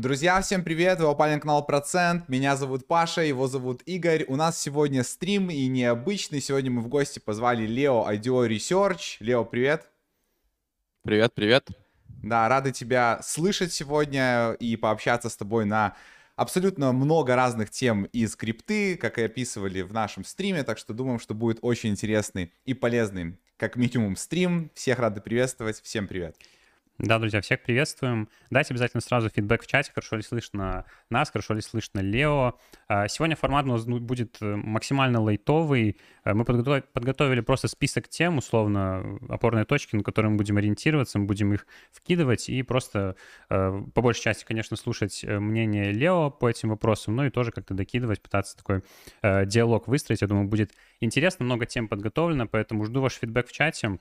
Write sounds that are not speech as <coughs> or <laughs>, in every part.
Друзья, всем привет, вы попали на канал Процент, меня зовут Паша, его зовут Игорь. У нас сегодня стрим и необычный, сегодня мы в гости позвали Лео IDO Research. Лео, привет. Привет, привет. Да, рады тебя слышать сегодня и пообщаться с тобой на абсолютно много разных тем из крипты, как и описывали в нашем стриме, так что думаем, что будет очень интересный и полезный, как минимум, стрим. Всех рады приветствовать, всем привет. Да, друзья, всех приветствуем. Дайте обязательно сразу фидбэк в чате, хорошо ли слышно нас, хорошо ли слышно Лео. А, сегодня формат у нас будет э, максимально лайтовый. Э, мы подготовили просто список тем, условно, опорные точки, на которые мы будем ориентироваться, мы будем их вкидывать и просто э, по большей части, конечно, слушать мнение Лео по этим вопросам, ну и тоже как-то докидывать, пытаться такой диалог выстроить. Я думаю, будет интересно, много тем подготовлено, поэтому жду ваш фидбэк в чате.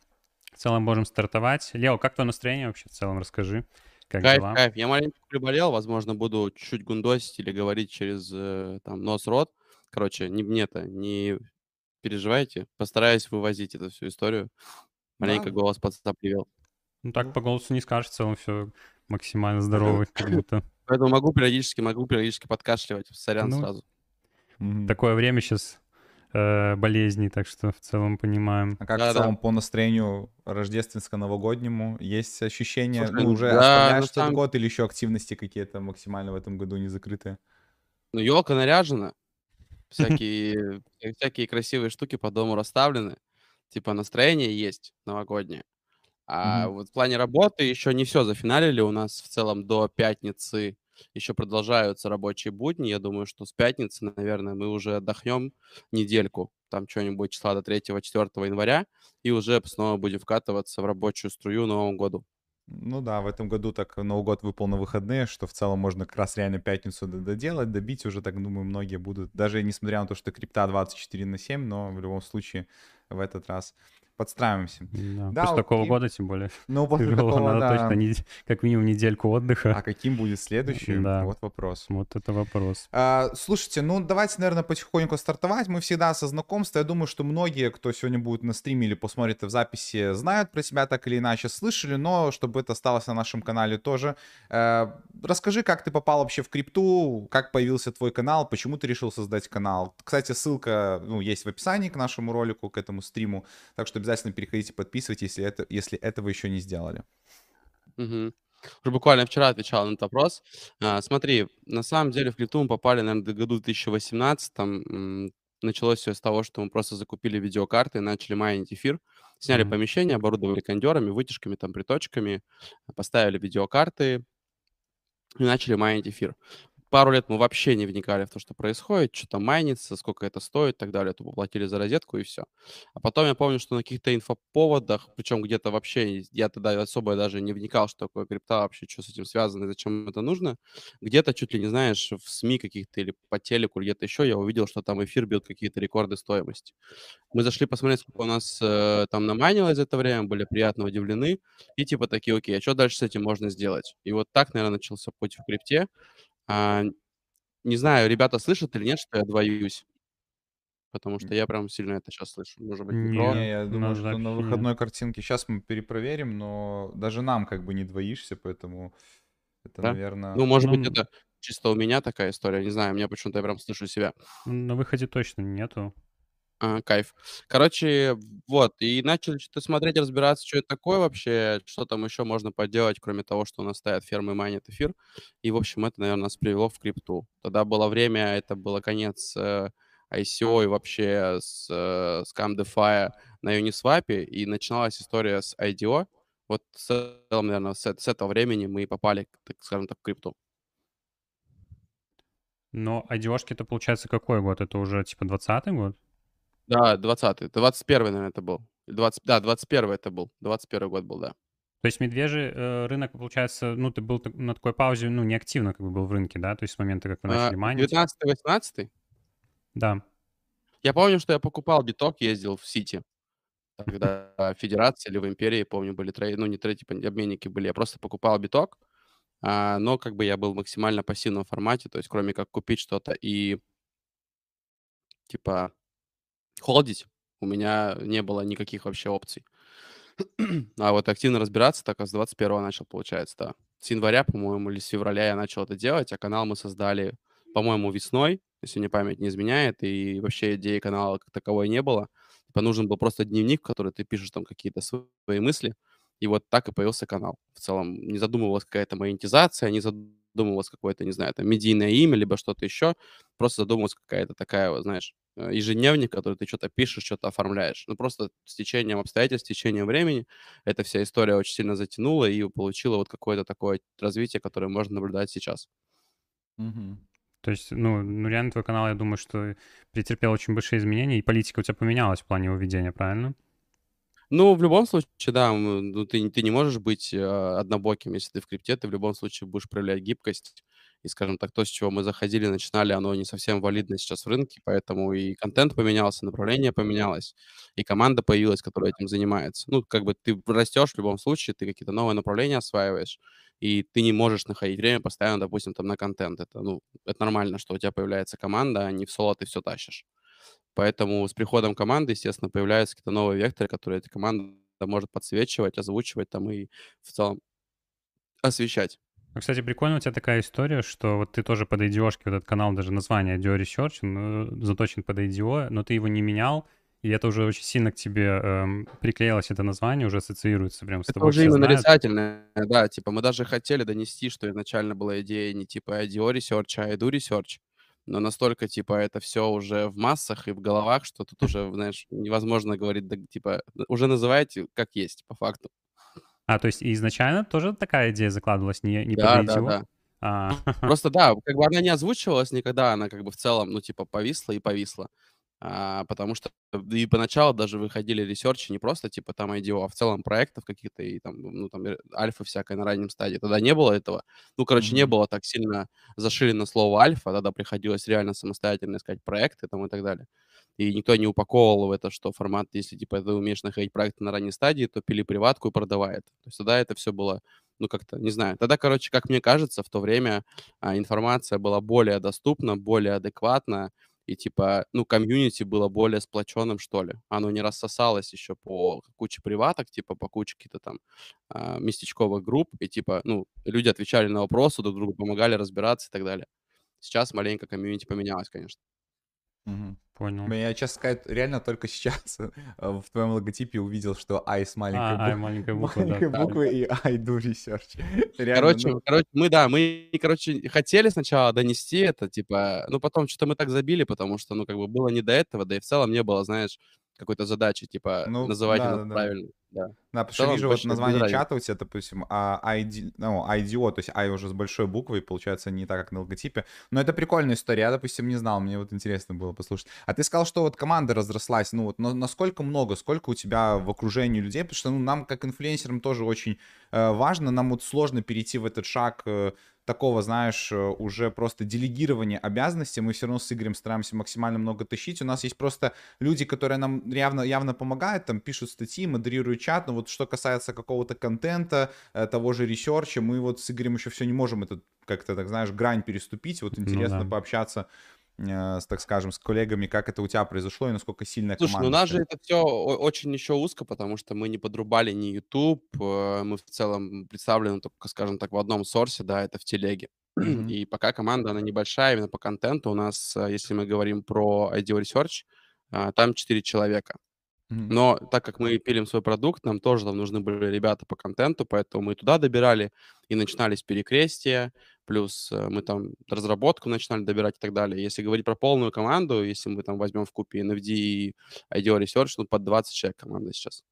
В целом можем стартовать. Лео, как твое настроение вообще в целом? Расскажи. Как кайф, дела? кайф. Я маленько приболел, возможно, буду чуть-чуть гундосить или говорить через э, там нос-рот. Короче, не мне-то, не переживайте. Постараюсь вывозить эту всю историю. Маленько Да, голос подстапливал. Ну так по голосу не скажешь, в целом все максимально здоровый, <laughs> как будто. Поэтому могу периодически, могу периодически подкашливать. Сорян Ну, сразу. Такое время сейчас болезней, так что в целом понимаем. А как в Да-да. целом по настроению рождественско-новогоднему? Есть ощущение, Слушай, ну, уже да, оставляешь этот самом год или еще активности какие-то максимально в этом году не закрытые? Ну, елка наряжена, всякие, э, <laughs> всякие красивые штуки по дому расставлены. Типа настроение есть новогоднее. А Мгм. вот в плане работы еще не все зафиналили. У нас в целом до пятницы еще продолжаются рабочие будни. Я думаю, что с пятницы, наверное, мы уже отдохнем недельку, там что-нибудь числа до 3-4 января, и уже снова будем вкатываться в рабочую струю Новому году. Ну да, в этом году так Новый год выпал на выходные, что в целом можно как раз реально пятницу доделать, добить уже, так думаю, многие будут. Даже несмотря на то, что крипта 24 на 7, но в любом случае в этот раз подстраиваемся. Да, Да, после такого окей. года, тем более, Ну, после тяжело, такого, надо да. точно не- как минимум недельку А отдыха. каким будет следующий? Да, Вот вопрос. вот это вопрос. А, слушайте, ну давайте, наверное, потихоньку стартовать. Мы всегда со знакомства. Я думаю, что многие, кто сегодня будет на стриме или посмотрит в записи, знают про тебя так или иначе, слышали, но чтобы это осталось на нашем канале тоже. Э, расскажи, как ты попал вообще в крипту, как появился твой канал, почему ты решил создать канал. Кстати, ссылка ну, есть в описании к нашему ролику, к этому стриму, так что обязательно переходите, подписывайтесь, если, это, если этого еще не сделали. Мгм. Уже буквально вчера отвечал на этот вопрос. А, смотри, на самом деле в крипту мы попали, наверное, в году 2018. Там началось все с того, что мы просто закупили видеокарты, начали майнить эфир, сняли Мгм. помещение, оборудовали кондерами, вытяжками, там, приточками, поставили видеокарты и начали майнить эфир. Пару лет мы вообще не вникали в то, что происходит, что там майнится, сколько это стоит и так далее. Тупо платили за розетку и все. А потом я помню, что на каких-то инфоповодах, причем где-то вообще, я тогда особо даже не вникал, что такое крипта вообще, что с этим связано и зачем это нужно. Где-то чуть ли не знаешь, в СМИ каких-то или по телеку, где-то еще я увидел, что там эфир бьет какие-то рекорды стоимости. Мы зашли посмотреть, сколько у нас э, там намайнилось за это время, были приятно удивлены. И типа такие, окей, а что дальше с этим можно сделать? И вот так, наверное, начался путь в крипте. А, не знаю, ребята слышат или нет, что я двоюсь, потому что я прям сильно это сейчас слышу. Может быть, не про. Не, я думаю, что на выходной картинке сейчас мы перепроверим, но даже нам как бы не двоишься, поэтому это, Да? наверное... Ну, может быть, Ну, это чисто у меня такая история, не знаю, меня почему-то я прям слышу себя. на выходе точно нету. А, кайф. Короче, вот, и начали что-то смотреть, разбираться, что это такое вообще, что там еще можно поделать, кроме того, что у нас стоят фермы и майнят эфир. И, в общем, это, наверное, нас привело в крипту. Тогда было время, это было конец э, ICO и вообще с, э, с CamDeFi на Uniswap, и начиналась история с IDO. Вот, в целом, наверное, с, э- с этого времени мы попали, так скажем так, в крипту. Но IDO-шки это получается какой год? Это уже типа 20 год? Да, 20-й, 21 наверное, это был. 20, да, 21 это был. 21 год был, да. То есть медвежий э, рынок, получается, ну, ты был на такой паузе, ну, неактивно как бы был в рынке, да? То есть с момента, как вы А, начали майнить. 19-18? Да. Я помню, что я покупал биток, ездил в Сити. Тогда в Федерации или в Империи, помню, были trade, ну не trade, типа обменники были. Я просто покупал биток, а, но как бы я был в максимально пассивном формате, то есть кроме как купить что-то и типа холдить, у меня не было никаких вообще опций. <clears throat> А вот активно разбираться так а с 21 начал, получается, да. с января, по-моему, или с февраля я начал это делать, а канал мы создали, по-моему, весной, если мне память не изменяет, и вообще идеи канала как таковой не было. Типа нужен был просто дневник, в который ты пишешь там какие-то свои мысли, и вот так и появился канал. В целом не задумывалась какая-то монетизация, не задумывалась какое-то, не знаю, там, медийное имя, либо что-то еще. Просто задумывалась какая-то такая, вот, знаешь, ежедневник, который ты что-то пишешь, что-то оформляешь. Ну, просто с течением обстоятельств, с течением времени эта вся история очень сильно затянула и получила вот какое-то такое развитие, которое можно наблюдать сейчас. Мгм. То есть, ну, ну, реально твой канал, я думаю, что претерпел очень большие изменения, и политика у тебя поменялась в плане его ведения, правильно? Ну, в любом случае, да, ну, ты, ты не можешь быть э, однобоким, если ты в крипте, ты в любом случае будешь проявлять гибкость. И, скажем так, то, с чего мы заходили, начинали, оно не совсем валидно сейчас в рынке, поэтому и контент поменялся, направление поменялось, и команда появилась, которая этим занимается. Ну, как бы ты растешь в любом случае, ты какие-то новые направления осваиваешь, и ты не можешь находить время постоянно, допустим, там на контент. Это, ну, это нормально, что у тебя появляется команда, а не в соло ты все тащишь. Поэтому с приходом команды, естественно, появляются какие-то новые векторы, которые эта команда может подсвечивать, озвучивать там и в целом освещать. Ну, кстати, прикольно у тебя такая история, что вот ты тоже под IDO, вот этот канал, даже название IDO Research, он заточен под IDO, но ты его не менял, и это уже очень сильно к тебе эм, приклеилось, это название уже ассоциируется прям с Это тобой. уже все именно знают. нарицательное, да, типа мы даже хотели донести, что изначально была идея не типа IDO Research, а IDO Research, но настолько, типа, это все уже в массах и в головах, что тут уже, знаешь, невозможно говорить, да, типа, уже называйте как есть, по факту. А, то есть изначально тоже такая идея закладывалась, не, не Да, да, да. А, <laughs> Просто да, как бы она не озвучивалась никогда, она как бы в целом, ну, типа, повисла и повисла. А, потому что и поначалу даже выходили ресерчи не просто типа там IDO, а в целом проектов каких-то и там, ну, там альфа всякой на раннем стадии. Тогда не было этого. Ну, короче, не Мгм. было так сильно зашилено слово альфа, тогда приходилось реально самостоятельно искать проекты там и так далее. И никто не упаковывал в это, что формат, если типа ты умеешь находить проекты на ранней стадии, то пили приватку и продавай это. То есть тогда это все было, ну, как-то, не знаю. Тогда, короче, как мне кажется, в то время а, информация была более доступна, более адекватна, и типа, ну, комьюнити было более сплоченным, что ли. Оно не рассосалось еще по куче приваток, типа по куче каких-то там а, местечковых групп, и типа, ну, люди отвечали на вопросы, друг другу помогали разбираться и так далее. Сейчас маленько комьюнити поменялось, конечно. Мгм. понял. Блин, Я, честно сказать, реально только сейчас э, в твоем логотипе увидел, что I с маленькой, А, ай, бу- маленькая буква, да. маленькой Да, буквы и I do research. Реально, Короче, ну, короче, мы, да, мы, короче, хотели сначала донести это, типа, ну, потом что-то мы так забили, потому что, ну, как бы было не до этого, да и в целом не было, знаешь, какой-то задачи, типа, ну, называйте да, нас да, да. правильно, да. Да, потому что вижу вот название чата у тебя, допустим, а, ID, ну, IDO, то есть I уже с большой буквой, получается, не так, как на логотипе. Но это прикольная история, я, допустим, не знал, мне вот интересно было послушать. А ты сказал, что вот команда разрослась, ну вот на- насколько много, сколько у тебя в окружении людей, потому что ну, нам, как инфлюенсерам, тоже очень э, важно, нам вот сложно перейти в этот шаг э, такого, знаешь, э, уже просто делегирования обязанностей. Мы все равно с Игорем стараемся максимально много тащить. У нас есть просто люди, которые нам явно, явно помогают, там пишут статьи, модерируют чат, но вот что касается какого-то контента, э, того же research а, мы вот с Игорем еще все не можем это как-то, так знаешь, грань переступить. Вот Ну интересно да. пообщаться э, с, так скажем, с коллегами, как это у тебя произошло и насколько сильная Слушай, ну у команда. нас же это все очень еще узко, потому что мы не подрубали ни YouTube, э, мы в целом представлены только, скажем так, в одном source е, да, это в телеге. <clears throat> И пока команда, она небольшая, именно по контенту у нас, если мы говорим про IDO Research, там 4 человека. Мгм. Но так как мы пилим свой продукт, нам тоже там нужны были ребята по контенту, поэтому мы туда добирали, и начинались перекрестия, плюс э, мы там разработку начинали добирать и так далее. Если говорить про полную команду, если мы там возьмем в купе NFD и IDEO Research, ну, под 20 человек команда сейчас.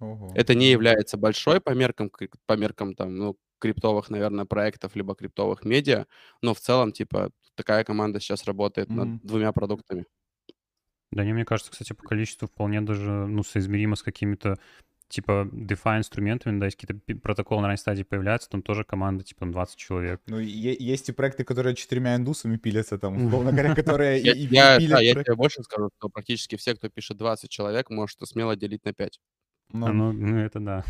Ого. Это не является большой по меркам, по меркам там, ну, криптовых, наверное, проектов, либо криптовых медиа, но в целом, типа, такая команда сейчас работает над Мгм. двумя продуктами. Да не, мне кажется, кстати, по количеству вполне даже, ну, соизмеримо с какими-то, типа, DeFi инструментами, да, если какие-то протоколы на ранней стадии появляются, там тоже команда, типа, там 20 человек. Ну, есть и проекты, которые четырьмя индусами пилятся, там, условно говоря, которые <laughs> Я, и, я- да, пилят я тебе больше скажу, что практически все, кто пишет 20 человек, может смело делить на 5. А, Ну, ну, ну, это да.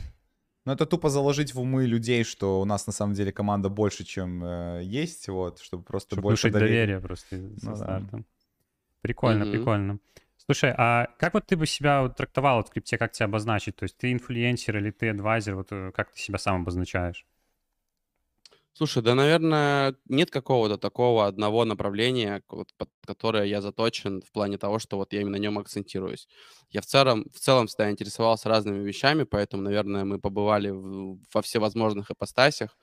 Ну, это тупо заложить в умы людей, что у нас на самом деле команда больше, чем э, есть, вот, чтобы просто Чтобы больше доверия. доверие просто со Ну да. Прикольно, Мгм. прикольно. Слушай, а как вот ты бы себя вот трактовал вот в крипте, как тебя обозначить? То есть ты инфлюенсер или ты адвайзер, вот э, как ты себя сам обозначаешь? Слушай, да, наверное, нет какого-то такого одного направления, под которое я заточен в плане того, что вот я именно на нем акцентируюсь. Я в целом в целом всегда интересовался разными вещами, поэтому, наверное, мы побывали в во всевозможных ипостасях.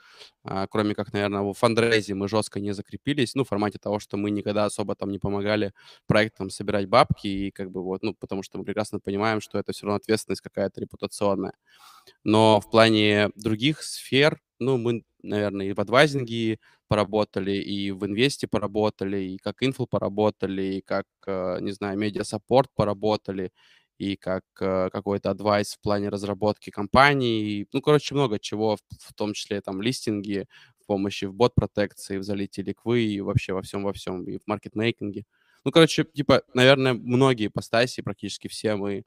А, кроме как, наверное, в фандрейзе мы жестко не закрепились, ну, в формате того, что мы никогда особо там не помогали проектам собирать бабки и как бы вот, ну, потому что мы прекрасно понимаем, что это все равно ответственность какая-то репутационная. Но в плане других сфер, ну, мы, наверное, и в advising е поработали, и в инвесте поработали, и как infl поработали, и как, э, не знаю, media support поработали, и как э, какой-то advice в плане разработки компаний. Ну, короче, много чего, в, том числе там листинги, помощи в bot protection ии, в залите ликвы и вообще во всем, во всем, и в маркетмейкинге. Ну, короче, типа, наверное, многие ипостаси, практически все мы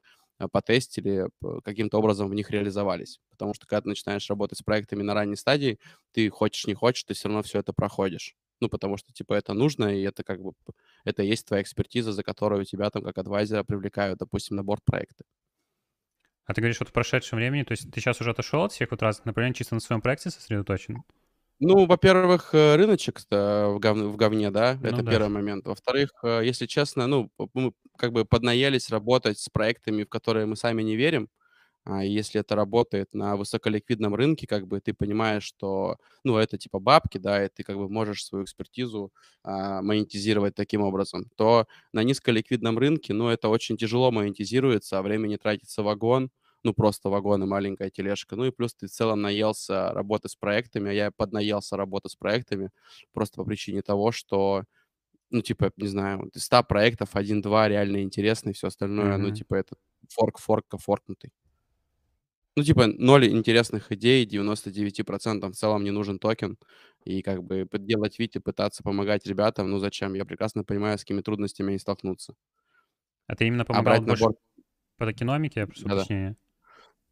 потестили, каким-то образом в них реализовались. Потому что когда ты начинаешь работать с проектами на ранней стадии, ты хочешь, не хочешь, ты все равно все это проходишь. Ну, потому что, типа, это нужно, и это как бы, это есть твоя экспертиза, за которую тебя там как адвайзера привлекают, допустим, на борт проекты. А ты говоришь, вот в прошедшем времени, то есть ты сейчас уже отошел от всех вот разных направлений, чисто на своем проекте сосредоточен? Ну, во-первых, э, рыночек в, гов... в говне, да, Ну это да. первый момент. Во-вторых, э, если честно, ну, мы как бы поднаелись работать с проектами, в которые мы сами не верим. А если это работает на высоколиквидном рынке, как бы ты понимаешь, что, ну, это типа бабки, да, и ты как бы можешь свою экспертизу а, монетизировать таким образом, то на низколиквидном рынке, ну, это очень тяжело монетизируется, а времени тратится вагон, ну, просто вагон и маленькая тележка. Ну и плюс ты в целом наелся работы с проектами, а я поднаелся работы с проектами просто по причине того, что, ну, типа, не знаю, из 100 проектов один-два реально интересный, все остальное, ну, Мгм. типа, это форк, форка, форкнутый. Ну, типа, ноль интересных идей, 99% в целом не нужен токен. И как бы делать вид и пытаться помогать ребятам, ну зачем? Я прекрасно понимаю, с какими трудностями они столкнутся. А ты именно А помогал на больше борт... по токеномике, я прошу Да-да. уточнения?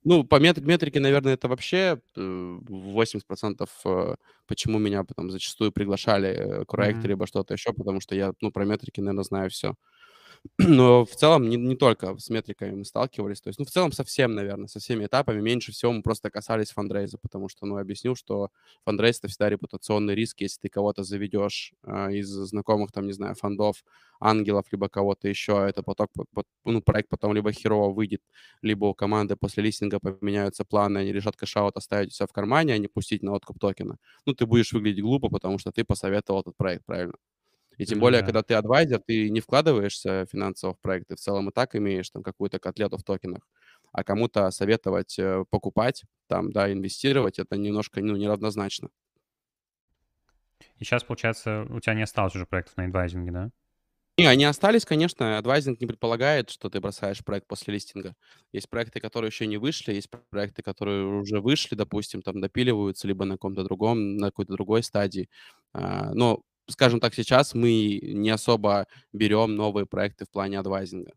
Ну, по мет- метрике, наверное, это вообще э, 80% э, почему меня потом зачастую приглашали э, к проекту, Мгм. либо что-то еще, потому что я, ну, про метрики, наверное, знаю все. Но в целом не, не только с метриками мы сталкивались, то есть, ну, в целом со всем, наверное, со всеми этапами. Меньше всего мы просто касались фандрейза, потому что, ну, объяснил, что фандрейз — это всегда репутационный риск, если ты кого-то заведешь а, из знакомых, там, не знаю, фондов, ангелов, либо кого-то еще, это поток, по- по- ну, проект потом либо херово выйдет, либо у команды после листинга поменяются планы, они решат cash out оставить у в кармане, а не пустить на откуп токена. Ну, ты будешь выглядеть глупо, потому что ты посоветовал этот проект, правильно? И тем более, да. когда ты adviser, ты не вкладываешься финансово в проект, ты в целом и так имеешь там какую-то котлету в токенах. А кому-то советовать э, покупать, там, да, инвестировать, это немножко, ну, неравнозначно. И сейчас, получается, у тебя не осталось уже проектов на адвайзинге, да? Не, они остались, конечно. Адвайзинг не предполагает, что ты бросаешь проект после листинга. Есть проекты, которые еще не вышли, есть проекты, которые уже вышли, допустим, там допиливаются либо на каком-то другом, на какой-то другой стадии. А, Но, скажем так, сейчас мы не особо берем новые проекты в плане адвайзинга.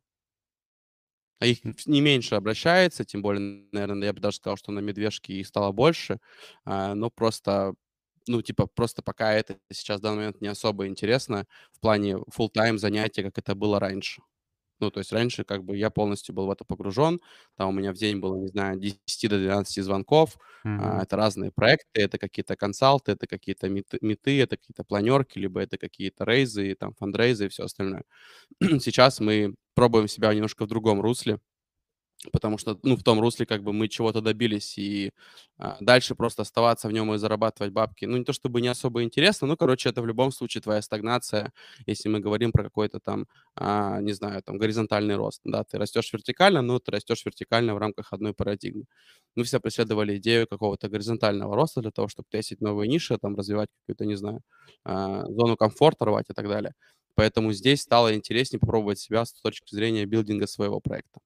А их не меньше обращается, тем более, наверное, я бы даже сказал, что на медвежке их стало больше, а, но просто, ну, типа, просто пока это сейчас в данный момент не особо интересно в плане full-time занятия, как это было раньше. Ну, то есть раньше как бы я полностью был в это погружен, там у меня в день было, не знаю, 10 до 12 звонков, а, Мгм. это разные проекты, это какие-то консалты, это какие-то миты, миты, это какие-то планерки, либо это какие-то рейзы, там, фандрейзы и все остальное. <clears throat> Сейчас мы пробуем себя немножко в другом русле, потому что, ну, в том русле как бы мы чего-то добились, и а, дальше просто оставаться в нем и зарабатывать бабки, ну, не то чтобы не особо интересно, ну, короче, это в любом случае твоя стагнация, если мы говорим про какой-то там, а, не знаю, там, горизонтальный рост, да, ты растешь вертикально, но ты растешь вертикально в рамках одной парадигмы. Мы все преследовали идею какого-то горизонтального роста для того, чтобы тестить новые ниши, там, развивать какую-то, не знаю, а, зону комфорта рвать и так далее. Поэтому здесь стало интереснее попробовать себя с точки зрения билдинга своего проекта.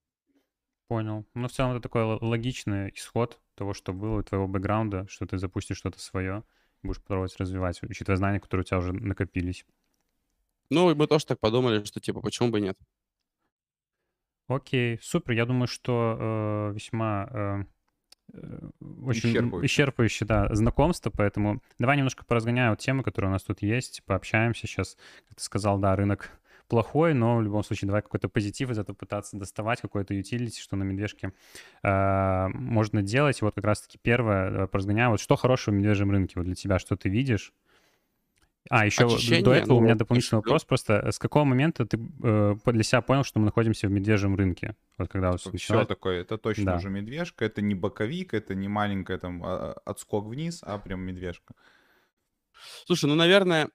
Понял. Ну, в целом, это такой логичный исход того, что было, твоего бэкграунда, что ты запустишь что-то свое, будешь пробовать развивать, учитывая знания, которые у тебя уже накопились. Ну, и мы тоже так подумали, что типа, почему бы нет? Окей, супер. Я думаю, что э, весьма э, э, очень м, Исчерпывающе. исчерпывающе, да, знакомство, поэтому давай немножко поразгоняю вот темы, которые у нас тут есть, пообщаемся сейчас. Как ты сказал, да, рынок плохой, но в любом случае давай какой-то позитив из этого пытаться доставать, какой-то utility, что на медвежке э, можно делать. И вот как раз-таки первое, давай поразгоняю, вот что хорошего в медвежьем рынке вот для тебя, что ты видишь? А, еще Очищение, до этого у ну, меня дополнительный ещё- вопрос просто. С какого момента ты э, для себя понял, что мы находимся в медвежьем рынке? Вот когда вот Все началось- такое, это точно Да. уже медвежка, это не боковик, это не маленькая там а, а, отскок вниз, а прям медвежка. Слушай, ну, наверное,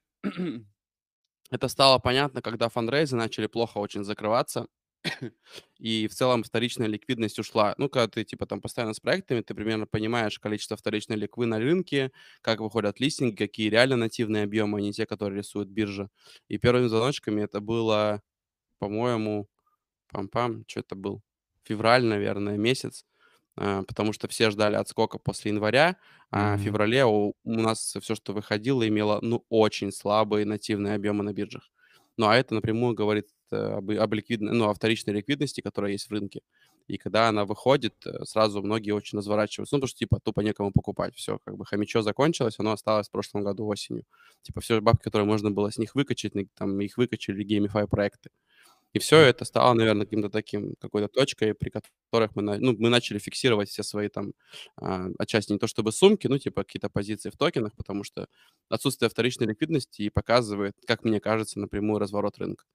это стало понятно, когда фандрейзы начали плохо очень закрываться, <coughs> и в целом вторичная ликвидность ушла. Ну, когда ты, типа, там постоянно с проектами, ты примерно понимаешь количество вторичной ликвы на рынке, как выходят листинги, какие реально нативные объемы, а не те, которые рисует биржа. И первыми звоночками это было, по-моему, пам-пам, что это был? Февраль, наверное, месяц, потому что все ждали отскока после января, а в Мгм. феврале у, у нас все, что выходило, имело, ну, очень слабые нативные объемы на биржах. Ну, а это напрямую говорит э, об, об ликвидной, ну, о вторичной ликвидности, которая есть в рынке. И когда она выходит, э, сразу многие очень разворачиваются. Ну, потому что, типа, тупо некому покупать. Все, как бы хомячо закончилось, оно осталось в прошлом году осенью. Типа, все бабки, которые можно было с них выкачать, там, их выкачали геймифай проекты. И все это стало, наверное, каким-то таким, какой-то точкой, при которых мы, ну, мы начали фиксировать все свои там, а, отчасти не то чтобы сумки, ну, типа какие-то позиции в токенах, потому что отсутствие вторичной ликвидности и показывает, как мне кажется, напрямую разворот рынка.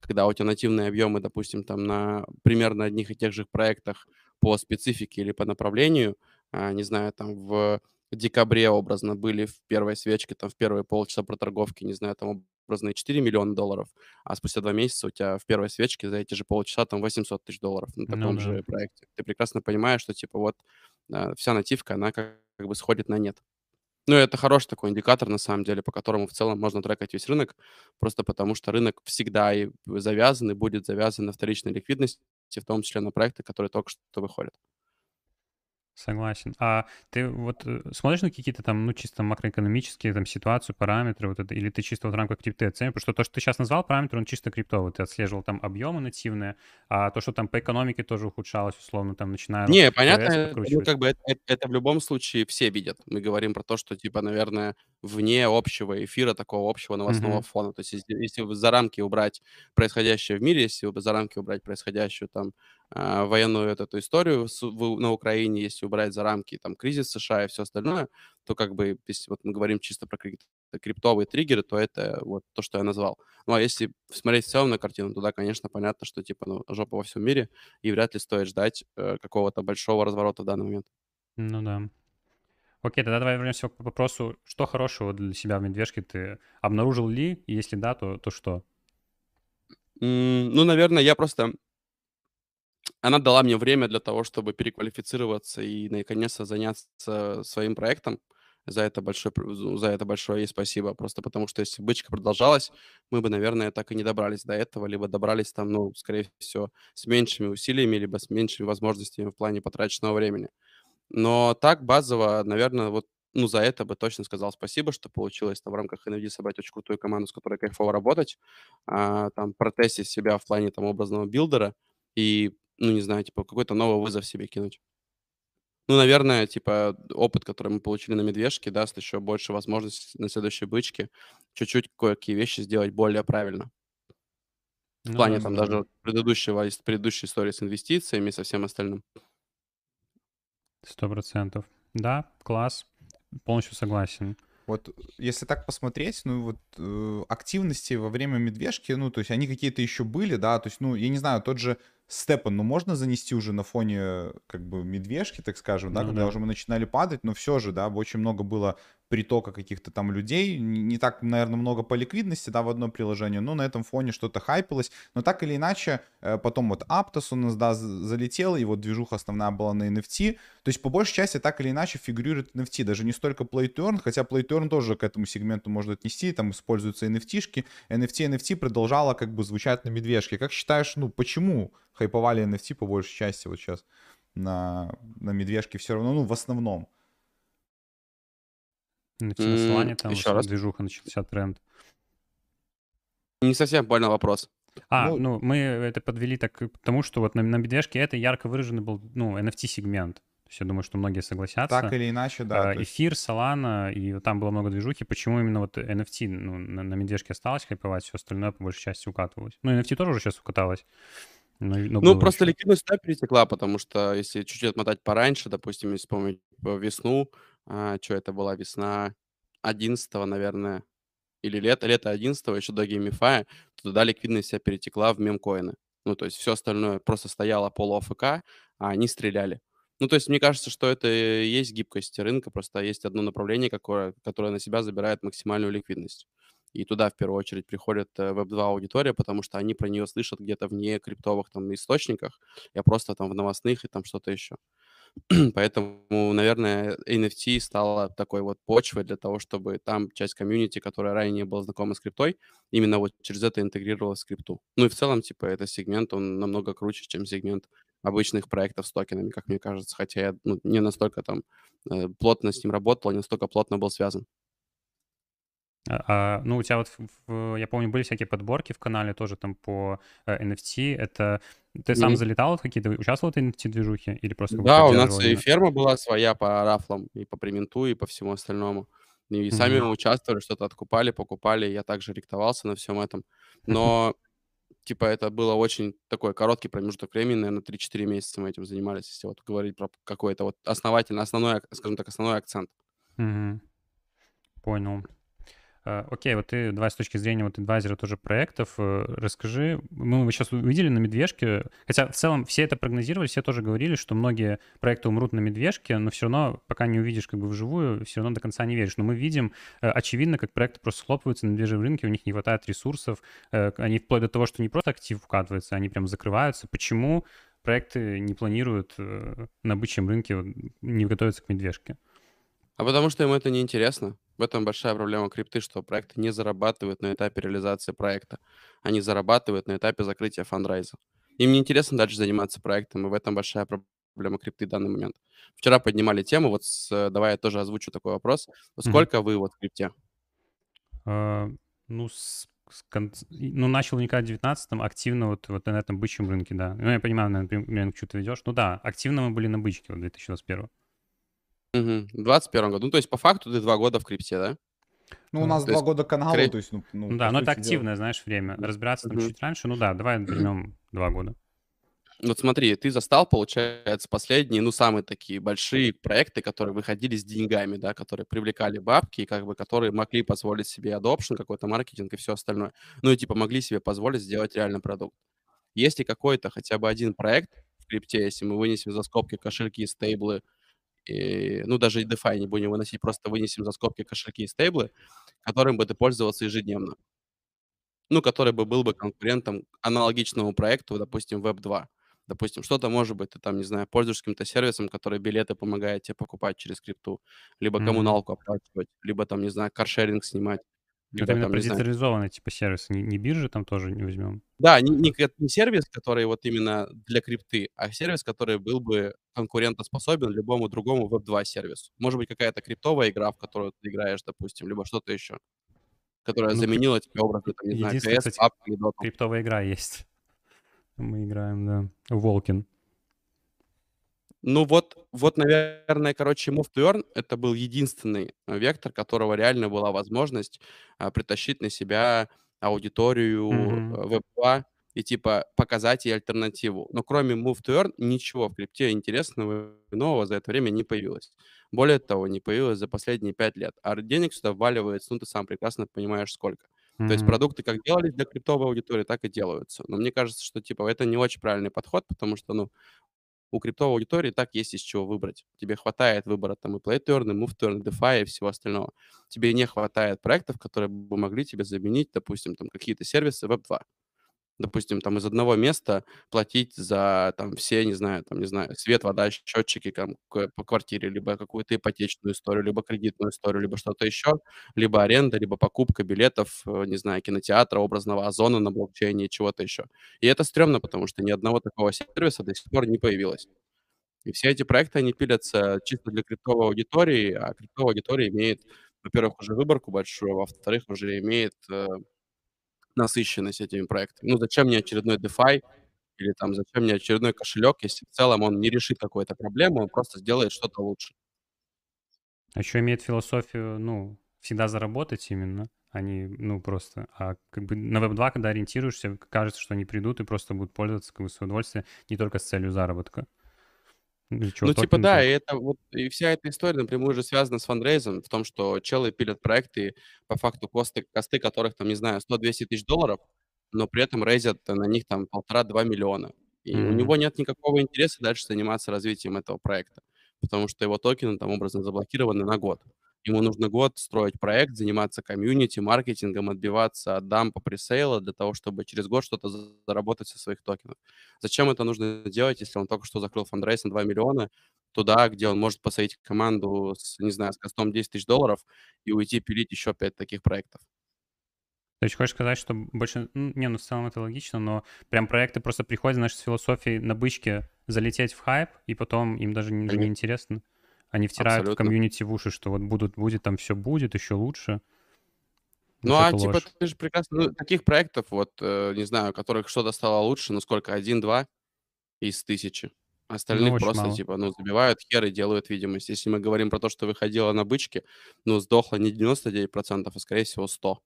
Когда у тебя нативные объемы, допустим, там на примерно одних и тех же проектах по специфике или по направлению, а, не знаю, там в декабре образно были в первой свечке, там в первые полчаса проторговки, не знаю, там образно 4 миллиона долларов, а спустя два месяца у тебя в первой свечке за эти же полчаса там 800 тысяч долларов на Ну таком да. же проекте. Ты прекрасно понимаешь, что типа вот а, вся нативка, она как, как бы сходит на нет. Ну, это хороший такой индикатор, на самом деле, по которому в целом можно трекать весь рынок, просто потому что рынок всегда и завязан, и будет завязан на вторичной ликвидности, в том числе на проекты, которые только что выходят. Согласен. А ты вот э, смотришь на какие-то там, ну, чисто макроэкономические там ситуацию, параметры, вот это, или ты чисто вот в рамках крипты оцениваешь? Потому что то, что ты сейчас назвал параметр, он чисто криптовый. Ты отслеживал там объемы нативные, а то, что там по экономике тоже ухудшалось, условно, там, начиная Не, понятно, ну, как бы это, это- это в любом случае все видят. Мы говорим про то, что, типа, наверное, вне общего эфира, такого общего новостного Мгм. фона. То есть, если, за рамки убрать происходящее в мире, если за рамки убрать происходящую там военную вот эту историю на Украине, если убрать за рамки там кризис США и все остальное, то как бы, если вот мы говорим чисто про крипт- криптовые триггеры, то это вот то, что я назвал. Ну, а если смотреть в целом на картину, то да, конечно, понятно, что типа ну, жопа во всем мире, и вряд ли стоит ждать э, какого-то большого разворота в данный момент. Ну да. Окей, тогда давай вернемся к вопросу, что хорошего для себя в медвежке ты обнаружил ли? И если да, то, то что? Ну, наверное, я просто... Она дала мне время для того, чтобы переквалифицироваться и наконец-то заняться своим проектом. За это большое, за это большое ей спасибо. Просто потому что если бычка продолжалась, мы бы, наверное, так и не добрались до этого, либо добрались там, ну, скорее всего, с меньшими усилиями, либо с меньшими возможностями в плане потраченного времени. Но так базово, наверное, вот ну, за это бы точно сказал спасибо, что получилось там в рамках NFD собрать очень крутую команду, с которой кайфово работать, а, там протестить себя в плане там образного билдера и, ну, не знаю, типа какой-то новый вызов себе кинуть. Ну, наверное, типа опыт, который мы получили на медвежке, даст еще больше возможностей на следующей бычке чуть-чуть кое-какие вещи сделать более правильно. В Ну плане да, там здорово. даже предыдущего, предыдущей истории с инвестициями и со всем остальным. Сто процентов. Да, класс. Полностью согласен. Вот если так посмотреть, ну вот э, активности во время медвежки, ну то есть они какие-то еще были, да, то есть, ну я не знаю, тот же Степан, ну можно занести уже на фоне как бы медвежки, так скажем, да, Ну когда да. уже мы начинали падать, но все же, да, очень много было притока каких-то там людей, не, так, наверное, много по ликвидности, да, в одно приложение, но на этом фоне что-то хайпилось, но так или иначе, э, потом вот Aptos у нас, да, з- залетел, и вот движуха основная была на NFT, то есть по большей части так или иначе фигурирует NFT, даже не столько Play to Earn, хотя Play to Earn тоже к этому сегменту можно отнести, там используются NFT-шки, NFT, NFT продолжала как бы звучать на медвежке. Как считаешь, ну почему хайповали NFT по большей части вот сейчас на, на медвежке все равно, ну в основном? На Солане М, там еще раз. движуха начался тренд. Не совсем понял вопрос. А, Ну- ну, мы это подвели так к тому, что вот на, на медвежке это ярко выраженный был, ну, NFT-сегмент. То есть я думаю, что многие Так согласятся. или иначе, да. А, то есть Эфир, Solana, и вот там было много движухи. Почему именно вот NFT ну, на, на медвежке осталось хайповать, все остальное по большей части укатывалось? Ну, NFT тоже уже сейчас укаталось. Но, но Ну, просто еще. ликвидность туда перетекла, потому что если чуть-чуть отмотать пораньше, допустим, если вспомнить э, весну, что это была весна 11 наверное, или лето, лето 11 еще до геймифая, туда ликвидность вся перетекла в мемкоины. Ну, то есть все остальное просто стояло полу АФК, а они стреляли. Ну, то есть мне кажется, что это и есть гибкость рынка, просто есть одно направление, какое, которое на себя забирает максимальную ликвидность. И туда в первую очередь приходит э, Web2 аудитория, потому что они про нее слышат где-то вне криптовых там источниках, я просто там в новостных и там что-то еще. <clears throat> Поэтому, наверное, NFT стала такой вот почвой для того, чтобы там часть комьюнити, которая ранее не была знакома с криптой, именно вот через это интегрировалась в крипту. Ну и в целом, типа, этот сегмент, он намного круче, чем сегмент обычных проектов с токенами, как мне кажется, хотя я ну, не настолько там э, плотно с ним работал, не настолько плотно был связан. А, а, ну, у тебя вот, в- я помню, были всякие подборки в канале тоже там по э, NFT. Это ты сам Мгм. залетал в какие-то, участвовал в NFT-движухе или просто Да, у нас и ферма была своя по рафлам, и по применту, и по всему остальному. И сами Мгм. мы участвовали, что-то откупали, покупали. Я также ректовался на всем этом. <laughs> Но, типа, это было очень такой короткий промежуток времени, наверное, 3-4 месяца мы этим занимались, если вот говорить про какой-то вот основательный, основной, скажем так, основной акцент. Понял. Э, Окей, вот ты, давай с точки зрения вот адвайзера тоже проектов, э, расскажи, мы сейчас увидели на медвежке, хотя в целом все это прогнозировали, все тоже говорили, что многие проекты умрут на медвежке, но все равно, пока не увидишь как бы вживую, все равно до конца не веришь. Но мы видим, э, очевидно, как проекты просто схлопываются на медвежьем рынке, у них не хватает ресурсов, они вплоть до того, что не просто актив укатывается, они прям закрываются. Почему проекты не планируют на бычьем рынке, не готовятся к медвежке? А потому что им это не интересно. В этом большая проблема крипты, что проекты не зарабатывают на этапе реализации проекта. Они зарабатывают на этапе закрытия фандрайза. Им не интересно дальше заниматься проектом, и в этом большая проблема крипты в данный момент. Вчера поднимали тему, вот с, э, давай я тоже озвучу такой вопрос. Сколько вы вот в крипте? А, ну, с, с и- ну, начал вникать в 19-м, активно вот, вот на этом бычьем рынке, да. Ну, я понимаю, наверное, примерно, к чему ты ведешь. Ну да, активно мы были на бычке вот 2021 Мгм. В 2021 году. Ну, то есть по факту ты два года в крипте, да? Ну, у нас то два есть года канала, скорее- то есть, ну, ну, Ну да, но это сути дела. активное, знаешь, время. Разбираться там Мгм. чуть раньше, ну да, давай возьмем два года. Вот смотри, ты застал, получается, последние, ну, самые такие большие проекты, которые выходили с деньгами, да, которые привлекали бабки, и как бы которые могли позволить себе adoption, какой-то маркетинг и все остальное. Ну, и типа могли себе позволить сделать реальный продукт. Есть ли какой-то хотя бы один проект в крипте, если мы вынесем за скобки кошельки, стейблы, и, ну, даже и DeFi не будем выносить, просто вынесем за скобки кошельки и стейблы, которым бы ты пользовался ежедневно? Ну, который бы был бы конкурентом аналогичному проекту, допустим, Web2. Допустим, что-то может быть, ты там, не знаю, пользуешься каким-то сервисом, который билеты помогает тебе покупать через крипту, либо коммуналку оплачивать, либо там, не знаю, каршеринг снимать, Это либо именно там, про не знаю. децентрализованные типа сервисы, не, не биржи там тоже не возьмем. Да, не, не не сервис, который вот именно для крипты, а сервис, который был бы конкурентоспособен любому другому Web2 сервису. Может быть, какая-то криптовая игра, в которую ты играешь, допустим, либо что-то еще, которая Ну, заменила тебе образно, там, не знаю, CS, кстати, PUBG или Dota. криптовая игра есть. Мы играем, да. Волкин. Ну вот, вот, наверное, короче, Move to Earn это был единственный э, вектор, которого реально была возможность а, притащить на себя аудиторию Web2 и типа показать ей альтернативу. Но кроме Move to Earn ничего в крипте интересного и нового за это время не появилось. Более того, не появилось за последние пять лет. А денег сюда вваливается, ну ты сам прекрасно понимаешь, сколько. То есть продукты как делались для криптовой аудитории, так и делаются. Но мне кажется, что типа это не очень правильный подход, потому что, ну, у криптовой аудитории так есть из чего выбрать. Тебе хватает выбора там и Play to Earn, и Move to Earn, и DeFi и всего остального. Тебе не хватает проектов, которые бы могли тебе заменить, допустим, там какие-то сервисы Web2. Допустим, там из одного места платить за там все, не знаю, там, не знаю, свет, вода, счетчики там, по квартире, либо какую-то ипотечную историю, либо кредитную историю, либо что-то еще, либо аренда, либо покупка билетов, э, не знаю, кинотеатра, образного озона на блокчейне чего-то еще. И это стрёмно, потому что ни одного такого сервиса до сих пор не появилось. И все эти проекты, они пилятся чисто для криптовой аудитории, а криптовая аудитория имеет, во-первых, уже выборку большую, а во-вторых, уже имеет э, насыщенность этими проектами. Ну, зачем мне очередной DeFi, Или там зачем мне очередной кошелек, если в целом он не решит какую-то проблему, он просто сделает что-то лучше. А еще имеет философию, ну, всегда заработать именно, а не, ну, просто. А как бы на Web2, когда ориентируешься, кажется, что они придут и просто будут пользоваться как бы в свое удовольствие не только с целью заработка. Чего ну, типа, да, и это вот, и вся эта история напрямую же связана с фандрейзом, в том, что челы пилят проекты, по факту косты, косты которых, там, не знаю, 100-200 тысяч долларов, но при этом рейзят на них там полтора-два миллиона. И mm-hmm. у него нет никакого интереса дальше заниматься развитием этого проекта, потому что его токены там образно заблокированы на год. Ему нужно год строить проект, заниматься комьюнити, маркетингом, отбиваться от дампа пресейла для того, чтобы через год что-то заработать со своих токенов. Зачем это нужно делать, если он только что закрыл фандрейс на 2 миллиона, туда, где он может посадить команду с, не знаю, с костом 10 тысяч долларов и уйти пилить еще 5 таких проектов? То есть хочешь сказать, что больше... Ну, не, ну в целом это логично, но прям проекты просто приходят, знаешь, с философией на бычке залететь в хайп, и потом им даже не, не интересно. Они втирают Абсолютно. в комьюнити в уши, что вот будут, будет, там все будет, еще лучше. Ну, а типа, ты же прекрасно... Ну, таких проектов, вот, э, не знаю, у которых что-то стало лучше, ну, сколько? Один-два из тысячи. Остальных ну, просто, мало. типа, ну, забивают хер и делают видимость. Если мы говорим про то, что выходило на бычке, ну, сдохло не 99%, а, скорее всего, 100%.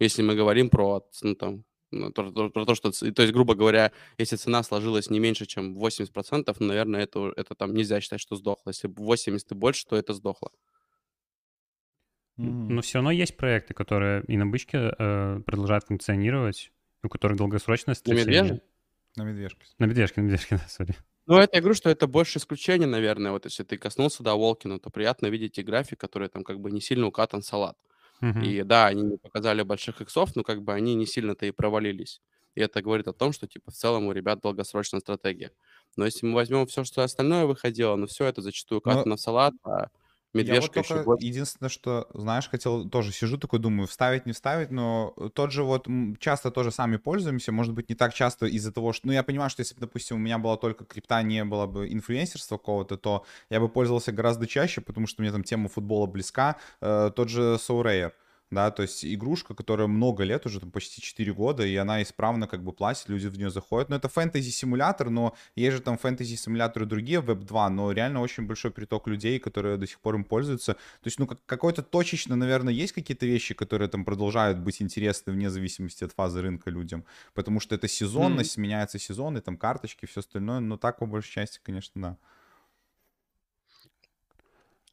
Если мы говорим про, ну, там, ну, про, про, про то, что, то есть, грубо говоря, если цена сложилась не меньше, чем 80%, ну, наверное, это, это там нельзя считать, что сдохло. Если 80 и больше, то это сдохло. Но все равно есть проекты, которые и на бычке э, продолжают функционировать, у которых долгосрочная стратегия. На медвежье? На медвежке. На медвежке, на медвежке, <laughs> да, сори. Ну, это я говорю, что это больше исключение, наверное. Вот если ты коснулся, да, Волкина, то приятно видеть и график, который там как бы не сильно укатан салат. И да, они не показали больших иксов, но как бы они не сильно-то и провалились. И это говорит о том, что типа в целом у ребят долгосрочная стратегия. Но если мы возьмем все, что остальное выходило, ну все это зачастую Но катано в салат, а я вот еще только единственное, что, знаешь, хотел тоже сижу такой, думаю, вставить, не вставить, но тот же вот часто тоже сами пользуемся, может быть, не так часто из-за того, что, ну, я понимаю, что если бы, допустим, у меня была только крипта, не было бы инфлюенсерства какого-то, то я бы пользовался гораздо чаще, потому что мне там тема футбола близка, э, тот же SoRare да, то есть игрушка, которая много лет, уже там почти 4 года, и она исправно как бы платит, люди в нее заходят. Но это фэнтези-симулятор, но есть же там фэнтези-симуляторы другие, Web2, но реально очень большой приток людей, которые до сих пор им пользуются. То есть, ну, как, какой-то точечно, наверное, есть какие-то вещи, которые там продолжают быть интересны вне зависимости от фазы рынка людям, потому что это сезонность, mm-hmm. меняются сезоны, там карточки, все остальное, но так по большей части, конечно, да.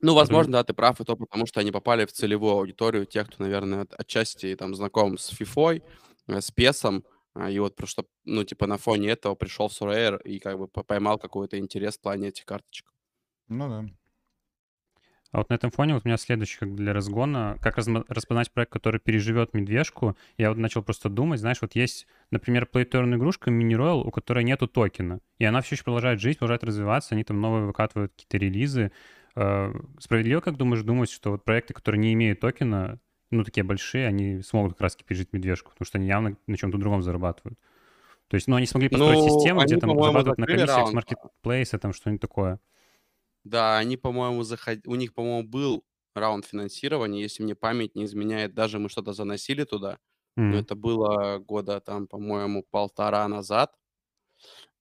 Ну, возможно, да, ты прав, и то потому, что они попали в целевую аудиторию тех, кто, наверное, от- отчасти там знаком с фифой, э, с песом, а, и вот просто, ну, типа на фоне этого пришел в Сурейр и как бы поймал какой-то интерес в плане этих карточек. Ну да. А вот на этом фоне вот у меня следующий как для разгона, как распознать проект, который переживет медвежку. Я вот начал просто думать, знаешь, вот есть, например, плейтерн игрушка Mini Royal, у которой нету токена, и она все еще продолжает жить, продолжает развиваться, они там новые выкатывают какие-то релизы, справедливо, как думаешь, думать, что вот проекты, которые не имеют токена, ну, такие большие, они смогут как раз-таки пережить медвежку, потому что они явно на чем-то другом зарабатывают. То есть, ну, они смогли построить ну, систему, где там зарабатывают на комиссиях с маркетплейса, там что-нибудь такое. Да, они, по-моему, заход... у них, по-моему, был раунд финансирования, если мне память не изменяет, даже мы что-то заносили туда, Мм. но это было года там, по-моему, полтора назад,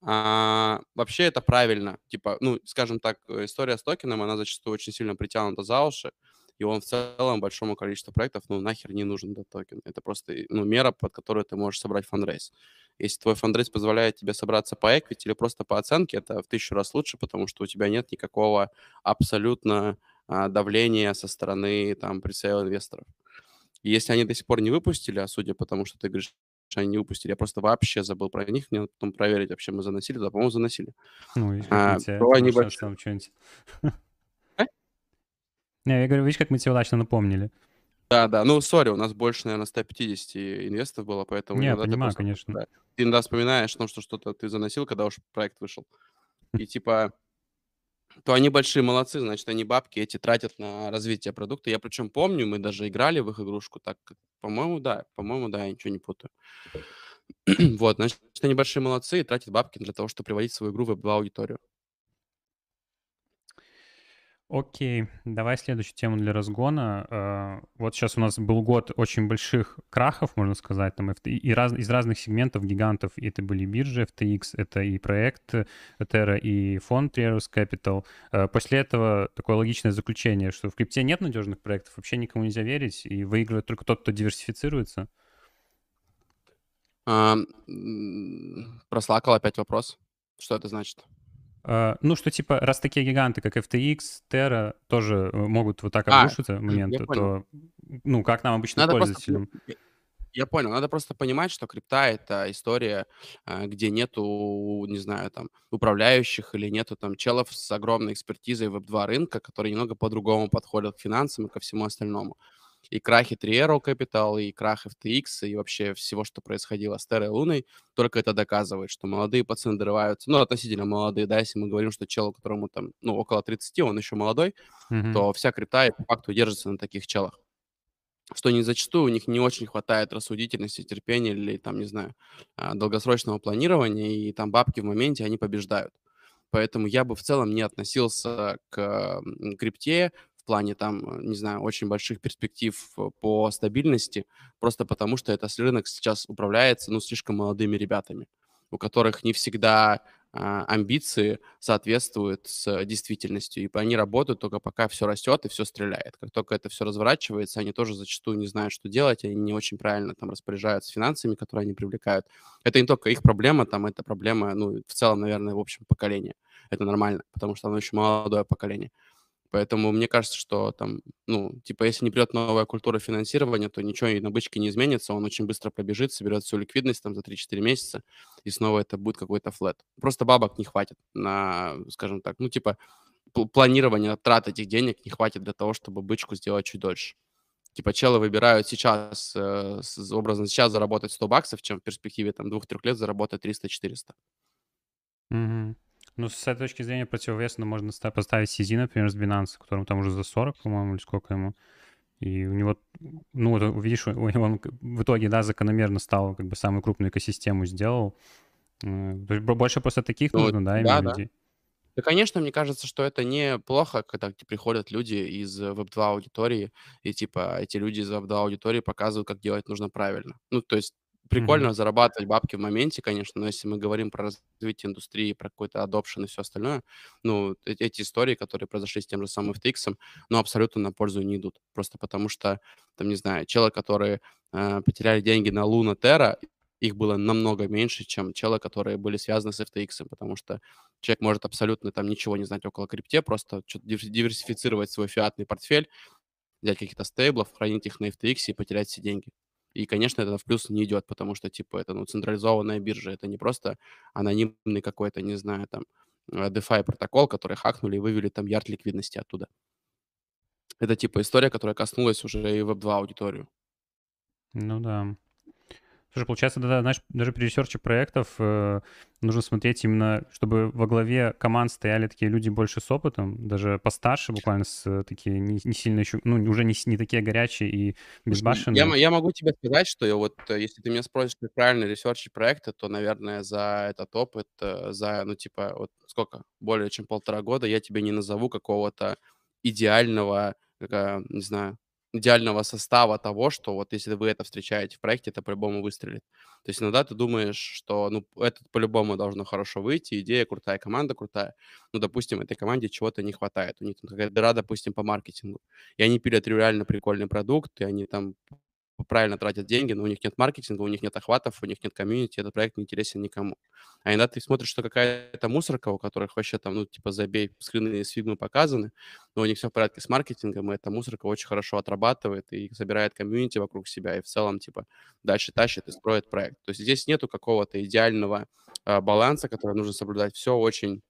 а, вообще это правильно. Типа, ну, скажем так, э, история с токеном, она зачастую очень сильно притянута за уши, и он в целом большому количеству проектов, ну, нахер не нужен этот токен. Это просто, ну, мера, под которую ты можешь собрать fundraise. Если твой fundraise позволяет тебе собраться по equity или просто по оценке, это в тысячу раз лучше, потому что у тебя нет никакого абсолютно а, давления со стороны, там, presale инвесторов. И если они до сих пор не выпустили, а судя по тому, что ты говоришь, что они не выпустили. Я просто вообще забыл про них. Мне надо потом проверить, вообще мы заносили. Да, по-моему, заносили. Ну, видишь, а, тебе небольш... там что-нибудь... А? <laughs> <laughs> Не, я говорю, видишь, как мы тебе удачно напомнили. Да, да. Ну, сори, у нас больше, наверное, 150 инвесторов было, поэтому... Не, понимаю, просто, конечно. Да, ты иногда вспоминаешь, ну, что что-то ты заносил, когда уж проект вышел. И типа то они большие молодцы, значит, они бабки эти тратят на развитие продукта. Я причем помню, мы даже играли в их игрушку, так, по-моему, да, по-моему, да, я ничего не путаю. <clears throat> вот, значит, они большие молодцы и тратят бабки для того, чтобы приводить свою игру в аудиторию. Окей, давай следующую тему для разгона. Э, вот сейчас у нас был год очень больших крахов, можно сказать, там и раз, из разных сегментов гигантов. И это были биржи FTX, это и проект Terra, и фонд Trierus Capital. Э, после этого такое логичное заключение, что в крипте нет надежных проектов, вообще никому нельзя верить, и выигрывает только тот, кто диверсифицируется. А, прослакал опять вопрос. Что это значит? Uh, ну, что типа, раз такие гиганты, как FTX, Terra, тоже э, могут вот так а, обрушиться в момент, то, ну, как нам, обычным Надо пользователям? Просто... Я понял. Надо просто понимать, что крипта — это история, а, где нету, не знаю, там, управляющих или нету там челов с огромной экспертизой веб-2 рынка, которые немного по-другому подходят к финансам и ко всему остальному и крахи Triero Capital, и крах FTX, и вообще всего, что происходило с и Луной, только это доказывает, что молодые пацаны дорываются, ну, относительно молодые, да, если мы говорим, что челу, которому там, ну, около 30, он еще молодой, mm-hmm. то вся крипта по факту держится на таких челах. Что не зачастую у них не очень хватает рассудительности, терпения или, там, не знаю, а, долгосрочного планирования, и там бабки в моменте, они побеждают. Поэтому я бы в целом не относился к крипте плане там, не знаю, очень больших перспектив э, по стабильности, просто потому что этот рынок сейчас управляется, ну, слишком молодыми ребятами, у которых не всегда а, амбиции соответствуют с действительностью, и они работают только пока все растет и все стреляет. Как только это все разворачивается, они тоже зачастую не знают, что делать, они не очень правильно там распоряжаются финансами, которые они привлекают. Это не только их проблема, там это проблема, ну, в целом, наверное, в общем поколения. Это нормально, потому что оно еще молодое поколение. Поэтому мне кажется, что там, ну, типа, если не придет новая культура финансирования, то ничего и на бычке не изменится, он очень быстро пробежит, соберет всю ликвидность там за 3-4 месяца, и снова это будет какой-то флет. Просто бабок не хватит на, скажем так, ну, типа, планирование трат этих денег не хватит для того, чтобы бычку сделать чуть дольше. Типа, челы выбирают сейчас, э, образно, сейчас заработать 100 баксов, чем в перспективе там 2-3 лет заработать 300-400. Угу. Ну, с этой точки зрения противовесно можно поставить CZ, например, с Binance, которому там уже за 40, по-моему, или сколько ему. И у него, ну, вот видишь, он в итоге, да, закономерно стал, как бы, самую крупную экосистему сделал. Э, то есть больше просто таких ну, нужно, да, именно да, людей. Да, конечно, мне кажется, что это неплохо, когда приходят люди из Web2 аудитории, и типа эти люди из Web2 аудитории показывают, как делать нужно правильно. Ну, то есть Прикольно mm-hmm. зарабатывать бабки в моменте, конечно, но если мы говорим про развитие индустрии, про какой-то adoption и все остальное, ну, эти истории, которые произошли с тем же самым FTX, ну, абсолютно на пользу не идут. Просто потому что, там, не знаю, челы, которые э, потеряли деньги на Luna Terra, их было намного меньше, чем челы, которые были связаны с FTX, потому что человек может абсолютно там ничего не знать около крипте, просто диверсифицировать свой фиатный портфель, взять каких-то стейблов, хранить их на FTX и потерять все деньги. И, конечно, это в плюс не идет, потому что, типа, это, ну, централизованная биржа, это не просто анонимный какой-то, не знаю, там, э, DeFi протокол, который хакнули и вывели там ярд ликвидности оттуда. Это, типа, история, которая коснулась уже и Web2 аудиторию. Ну да. Слушай, получается, да, знаешь, даже при research е проектов э, нужно смотреть именно, чтобы во главе команд стояли такие люди больше с опытом, даже постарше, буквально с э, такие не, не сильно еще, ну, уже не, не такие горячие и безбашенные. Я, я могу тебе сказать, что я вот, э, если ты меня спросишь, как правильно ресерчить проекты, то, наверное, за этот опыт, э, за, ну, типа, вот сколько, более чем полтора года, я тебе не назову какого-то идеального, не знаю, идеального состава того, что вот если вы это встречаете в проекте, это по-любому выстрелит. То есть иногда ты думаешь, что ну, это по-любому должно хорошо выйти, идея крутая, команда крутая. Ну, допустим, этой команде чего-то не хватает. У них там какая-то дыра, допустим, по маркетингу. И они пилят реально прикольный продукт, и они там правильно тратят деньги, но у них нет маркетинга, у них нет охватов, у них нет комьюнити, этот проект не интересен никому. А иногда ты смотришь, что какая-то мусорка, у которых вообще там, ну, типа, забей, скрины из фигмы показаны, но у них все в порядке с маркетингом, и эта мусорка очень хорошо отрабатывает и собирает комьюнити вокруг себя, и в целом, типа, дальше тащит и строит проект. То есть здесь нету какого-то идеального э, баланса, который нужно соблюдать. Все очень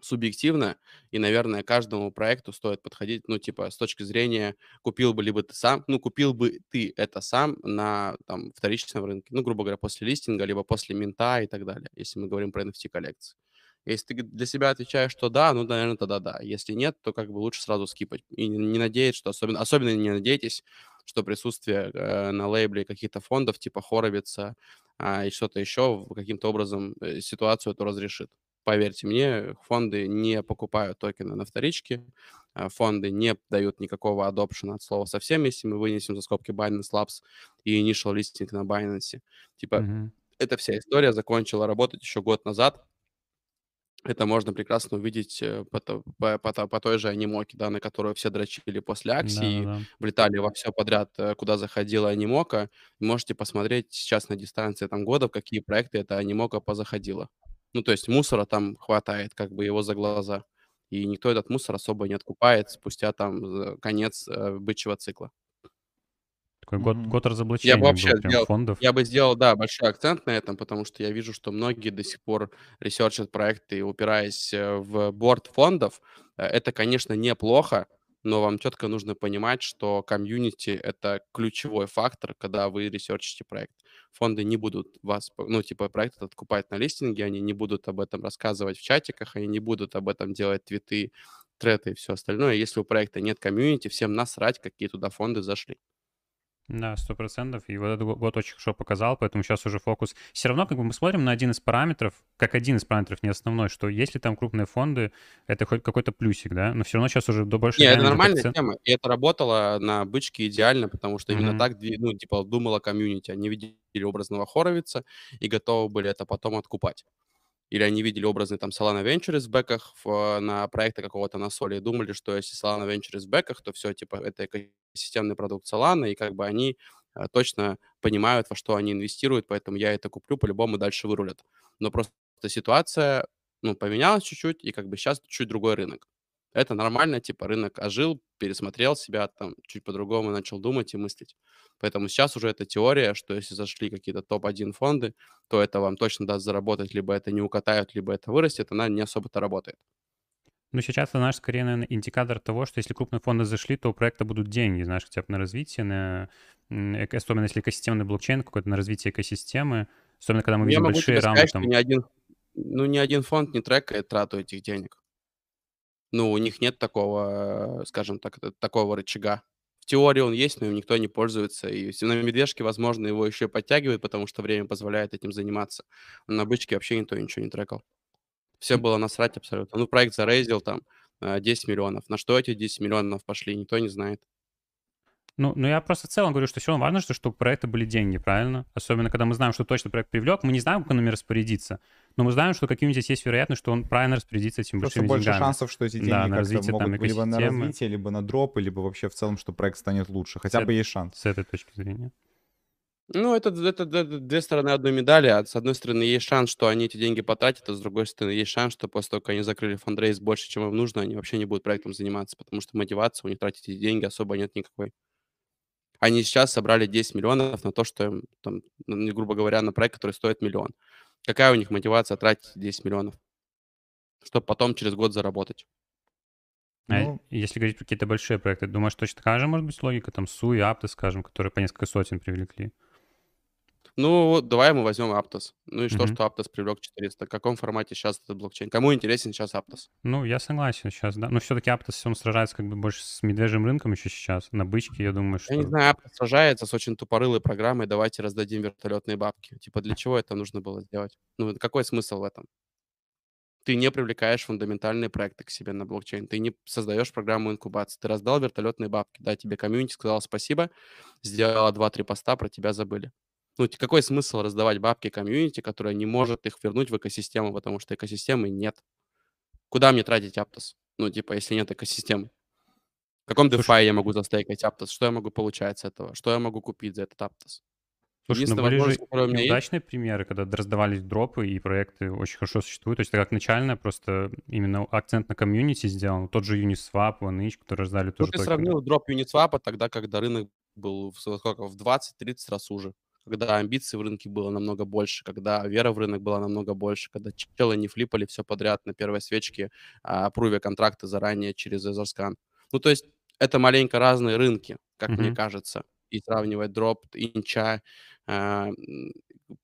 субъективно, и, наверное, каждому проекту стоит подходить, ну, типа, с точки зрения, купил бы либо ты сам, ну, купил бы ты это сам на, там, вторичном рынке, ну, грубо говоря, после листинга, либо после минта и так далее, если мы говорим про NFT-коллекции. Если ты для себя отвечаешь, что да, ну, наверное, тогда да. Если нет, то как бы лучше сразу скипать. И не надеяться, что особенно, особенно не надейтесь, что присутствие э, на лейбле каких-то фондов типа Хоровица э, и что-то еще каким-то образом э, ситуацию эту разрешит. Поверьте мне, фонды не покупают токены на вторичке, э, фонды не дают никакого adoption от слова совсем, если мы вынесем за скобки Binance Labs и initial listing на Binance. Типа, Мгм. эта вся история закончила работать еще год назад. Это можно прекрасно увидеть э, по, по, по по той же анимоке, да, на которую все дрочили после акции, Да-да-да. влетали во все подряд, э, куда заходила анимока. Можете посмотреть сейчас на дистанции там года, в какие проекты эта анимока позаходила. Ну, то есть мусора там хватает, как бы его за глаза. И никто этот мусор особо не откупает спустя там конец э, бычьего цикла. Такой год, Мгм. год Я бы разоблачения вообще был прям сделал, фондов. я бы сделал, да, большой акцент на этом, потому что я вижу, что многие до сих пор research ат проекты, упираясь э, в board фондов. Э, Это, конечно, неплохо, но вам четко нужно понимать, что комьюнити— это ключевой фактор, когда вы research ите проект. Фонды не будут вас, ну, типа, проект откупать на листинге, они не будут об этом рассказывать в чатиках, они не будут об этом делать твиты, треты и все остальное. Если у проекта нет комьюнити, всем насрать, какие туда фонды зашли. Да, сто процентов. И вот этот го- год очень хорошо показал, поэтому сейчас уже фокус. Все равно, как бы мы смотрим на один из параметров, как один из параметров, не основной, что если там крупные фонды, это хоть какой-то плюсик, да, но все равно сейчас уже до больше Не, это нормальная акцент. тема. И это работало на бычке идеально, потому что именно Мгм. так, ну, типа, думала комьюнити. Они видели образного Хоровица и готовы были это потом откупать. Или они видели образный там Solana Ventures в бэках в, на проекты какого-то на соли и думали, что если Solana Ventures в бэках, то все, типа, это экосистемный продукт Solana, и как бы они э, точно понимают, во что они инвестируют, поэтому я это куплю, по-любому дальше вырулят. Но просто ситуация, ну, поменялась чуть-чуть, и как бы сейчас чуть другой рынок. Это нормально, типа рынок ожил, пересмотрел себя, там чуть по-другому начал думать и мыслить. Поэтому сейчас уже эта теория, что если зашли какие-то топ-1 фонды, то это вам точно даст заработать, либо это не укатают, либо это вырастет, она не особо-то работает. Ну, сейчас это, знаешь, скорее, наверное, индикатор того, что если крупные фонды зашли, то у проекта будут деньги, знаешь, хотя бы на развитие, на, особенно если экосистемный блокчейн какой-то, на развитие экосистемы, особенно когда мы Ну, Я видим могу большие тебе рамы сказать, там. ни один, ну, ни один фонд не трекает трату этих денег. Ну, у них нет такого, э, скажем так, такого рычага. В теории он есть, но им никто не пользуется. И на медвежке, возможно, его еще подтягивают, потому что время позволяет этим заниматься. На бычке вообще никто ничего не трекал. Все было насрать абсолютно. Ну, проект зарейзил там э, 10 миллионов. На что эти 10 миллионов пошли, никто не знает. Ну, ну, я просто в целом говорю, что все равно важно, что, чтобы у проекта были деньги, правильно? Особенно, когда мы знаем, что точно проект привлек, мы не знаем, как он ими распорядится, но мы знаем, что каким-нибудь здесь есть вероятность, что он правильно распорядится этими Просто большими больше деньгами. шансов, что эти деньги Да, на как-то развитие там могут либо на развитие, либо на дропы, либо вообще в целом, что проект станет лучше. Хотя С бы есть шанс. С этой точки зрения. Ну, это, это, это две стороны одной медали. С одной стороны, есть шанс, что они эти деньги потратят, а с другой стороны, есть шанс, что после того, как они закрыли фандрейз больше, чем им нужно, они вообще не будут проектом заниматься, потому что мотивации у них тратить эти деньги особо нет никакой. Они сейчас собрали 10 миллионов на то, что им, там, грубо говоря, на проект, который стоит миллион. Какая у них мотивация тратить 10 миллионов? Чтобы потом через год заработать. А Ну, если говорить про какие-то большие проекты, думаешь, точно такая же может быть логика? Там Су и Апты, скажем, которые по несколько сотен привлекли. Ну, вот давай мы возьмем Aptos. Ну и что, Мгм. что Aptos привлек 400? В каком формате сейчас этот блокчейн? Кому интересен сейчас Aptos? Ну, я согласен сейчас, да. Но все-таки Аптос, он сражается как бы больше с медвежьим рынком еще сейчас. На бычке, я думаю, Я не что... знаю, Aptos сражается с очень тупорылой программой «давайте раздадим вертолетные бабки». Типа для чего это нужно было сделать? Ну, какой смысл в этом? Ты не привлекаешь фундаментальные проекты к себе на блокчейн, ты не создаешь программу инкубации, ты раздал вертолетные бабки, да, тебе комьюнити сказал спасибо, сделала 2-3 поста, про тебя забыли. Ну, какой смысл раздавать бабки комьюнити, которая не может их вернуть в экосистему, потому что экосистемы нет. Куда мне тратить Aptos? Ну, типа, если нет экосистемы. В каком DeFi я могу застейкать Aptos? Что я могу получать с этого? Что я могу купить за этот Aptos? Слушай, ну были же есть, примеры, когда раздавались дропы, и проекты очень хорошо существуют. То есть как начально просто именно акцент на комьюнити сделан. Тот же Uniswap, OneInch, которые раздали ну, тоже ты токены. сравнил дроп Uniswap тогда, когда рынок был в, сколько, в 20-30 раз уже. Когда амбиций в рынке было намного больше, когда вера в рынок была намного больше, когда челы не флипали все подряд на первой свечке, а прувя контракты заранее через Эзерскан. Ну, то есть это маленько разные рынки, как мне Мгм. кажется. И сравнивать дроп, инча м,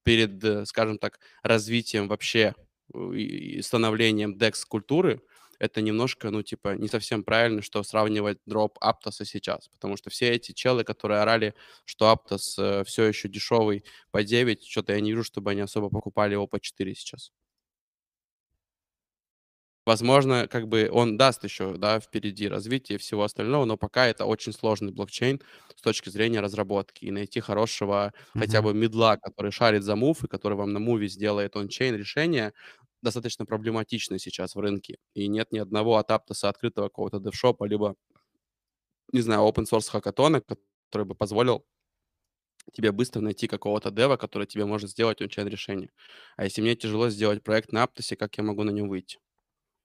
перед, э, скажем так, развитием вообще э, и и становлением DEX-культуры, это немножко, ну, типа, не совсем правильно, что сравнивать дроп Аптоса сейчас, потому что все эти челы, которые орали, что Аптос э, все еще дешевый по 9, что-то я не вижу, чтобы они особо покупали его по 4 сейчас. Возможно, как бы он даст еще, да, впереди развитие всего остального, но пока это очень сложный блокчейн с точки зрения разработки. И найти хорошего хотя Мгм. бы медла, который шарит за мув и который вам на муве сделает ончейн решение, достаточно проблематично сейчас в рынке. И нет ни одного Aptos открытого какого-то девшопа, либо, не знаю, open source хакатона, который бы позволил тебе быстро найти какого-то дева, который тебе может сделать ончейн решение. А если мне тяжело сделать проект на Aptos, как я могу на нем выйти?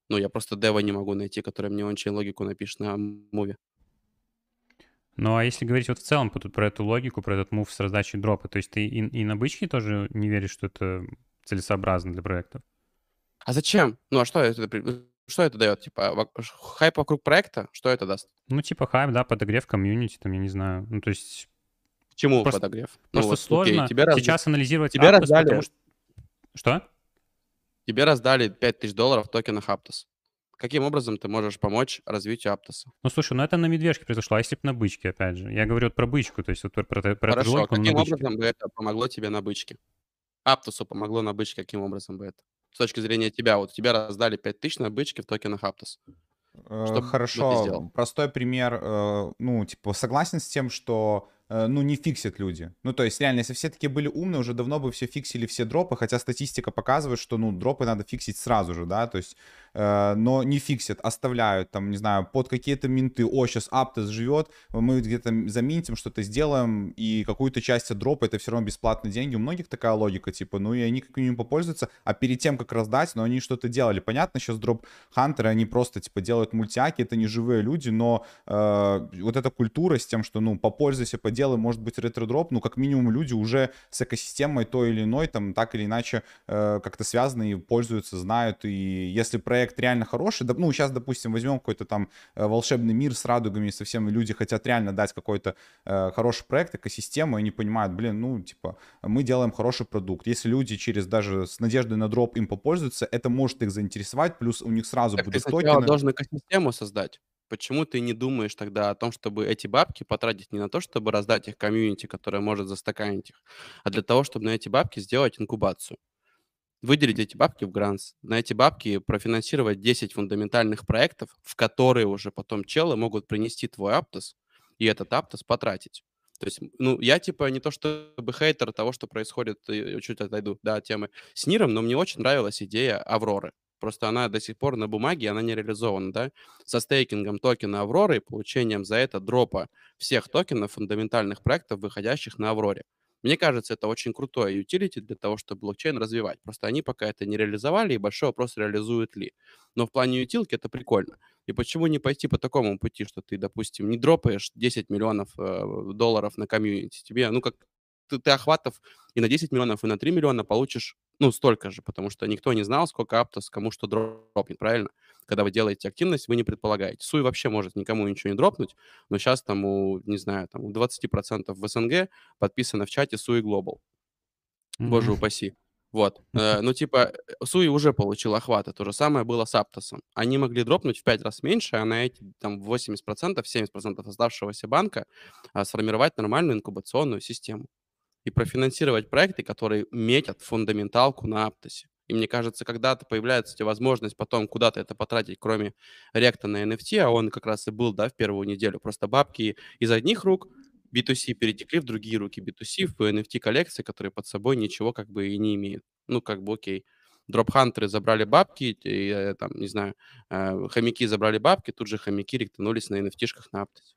Ну, я просто дева не могу найти, который мне ончейн логику напишет на муве. Ну, а если говорить вот в целом тут про эту логику, про этот мув с раздачей дропа, то есть ты и, и на бычке тоже не веришь, что это целесообразно для проектов? А зачем? Ну, а что это, при- что это дает? Типа, хайп вокруг проекта? Что это даст? Ну, типа хайп, да, подогрев комьюнити, там, я не знаю. Ну, то есть К чему Просто- подогрев? Ну, просто вот, окей, сложно тебе, разда- сейчас анализировать тебе Aptos, раздали- потому что... Что? тебе раздали 5000 долларов в токенах Aptos. Каким образом ты можешь помочь развитию Aptos? Ну, слушай, ну это на медвежке произошло, а если бы на бычке, опять же? Я говорю вот про бычку, то есть вот про, про, про Хорошо, каким образом бы это помогло тебе на бычке? Аптосу помогло на бычке, каким образом бы это? С точки зрения тебя, вот тебе раздали 5000 на бычке в токенах Aptos. Э, Что Хорошо, сделал? простой пример. э, Ну, типа, согласен с тем, что э, ну, не фиксят люди. Ну, то есть, реально, если все такие были умные, уже давно бы все фиксили все дропы, хотя статистика показывает, что, ну, дропы надо фиксить сразу же, да, то есть, но не фиксят, оставляют, там, не знаю, под какие-то минты, о, сейчас Аптос живет, мы где-то заминтим, что-то сделаем, и какую-то часть дропа, это все равно бесплатные деньги, у многих такая логика, типа, ну, и они как ним попользуются, а перед тем, как раздать, но они что-то делали, понятно, сейчас дроп-хантеры, они просто, типа, делают мультяки, это не живые люди, но э, вот эта культура с тем, что, ну, попользуйся, поделай, может быть, ретро-дроп, ну, как минимум люди уже с экосистемой той или иной, там, так или иначе, э, как-то связаны и пользуются, знают, и если проект реально хороший, ну, сейчас, допустим, возьмем какой-то там э, волшебный мир с радугами, совсем люди хотят реально дать какой-то э, хороший проект, экосистему, и они понимают, блин, ну, типа, мы делаем хороший продукт. Если люди через даже с надеждой на дроп им попользуются, это может их заинтересовать, плюс у них сразу Так ты будут сначала токены. должен экосистему создать. Почему ты не думаешь тогда о том, чтобы эти бабки потратить не на то, чтобы раздать их комьюнити, которое может застаканить их, а для того, чтобы на эти бабки сделать инкубацию? Выделить эти бабки в грантс, на эти бабки профинансировать 10 фундаментальных проектов, в которые уже потом челы могут принести твой Аптос и этот Аптос потратить. То есть, ну, я типа не то чтобы хейтер того, что происходит, и чуть отойду, да, темы с Ниром, но мне очень нравилась идея Авроры. Просто она до сих пор на бумаге, она не реализована, да, со стейкингом токена Авроры и получением за это дропа всех токенов фундаментальных проектов, выходящих на Авроре. Мне кажется, это очень крутое utility для того, чтобы блокчейн развивать. Просто они пока это не реализовали, и большой вопрос, реализуют ли. Но в плане ютилки это прикольно. И почему не пойти по такому пути, что ты, допустим, не дропаешь 10 миллионов э, долларов на комьюнити? Тебе, ну, как ты, ты охватов и на 10 миллионов, и на 3 миллиона получишь, ну, столько же, потому что никто не знал, сколько Аптос кому что дропнет, правильно? Когда вы делаете активность, вы не предполагаете. Суй вообще может никому ничего не дропнуть, но сейчас там у, не знаю, там у 20% в СНГ подписано в чате Суи Global. Боже упаси. Вот. Э, <laughs> ну, типа, э, Суи уже получил охваты. То же самое было с Аптосом. Они могли дропнуть в 5 раз меньше, а на эти там 80%, 70% оставшегося банка а, сформировать нормальную инкубационную систему и профинансировать проекты, которые метят фундаменталку на Aptos е. И мне кажется, когда-то появляется тебя возможность потом куда-то это потратить, кроме ректа на NFT, а он как раз и был, да, в первую неделю. Просто бабки из одних рук B2C перетекли в другие руки B2C, в NFT коллекции, которые под собой ничего как бы и не имеют. Ну, как бы окей. Дроп-хантеры забрали бабки, и, э, там, не знаю, э, хомяки забрали бабки, тут же хомяки ректанулись на NFT-шках на Aptos е.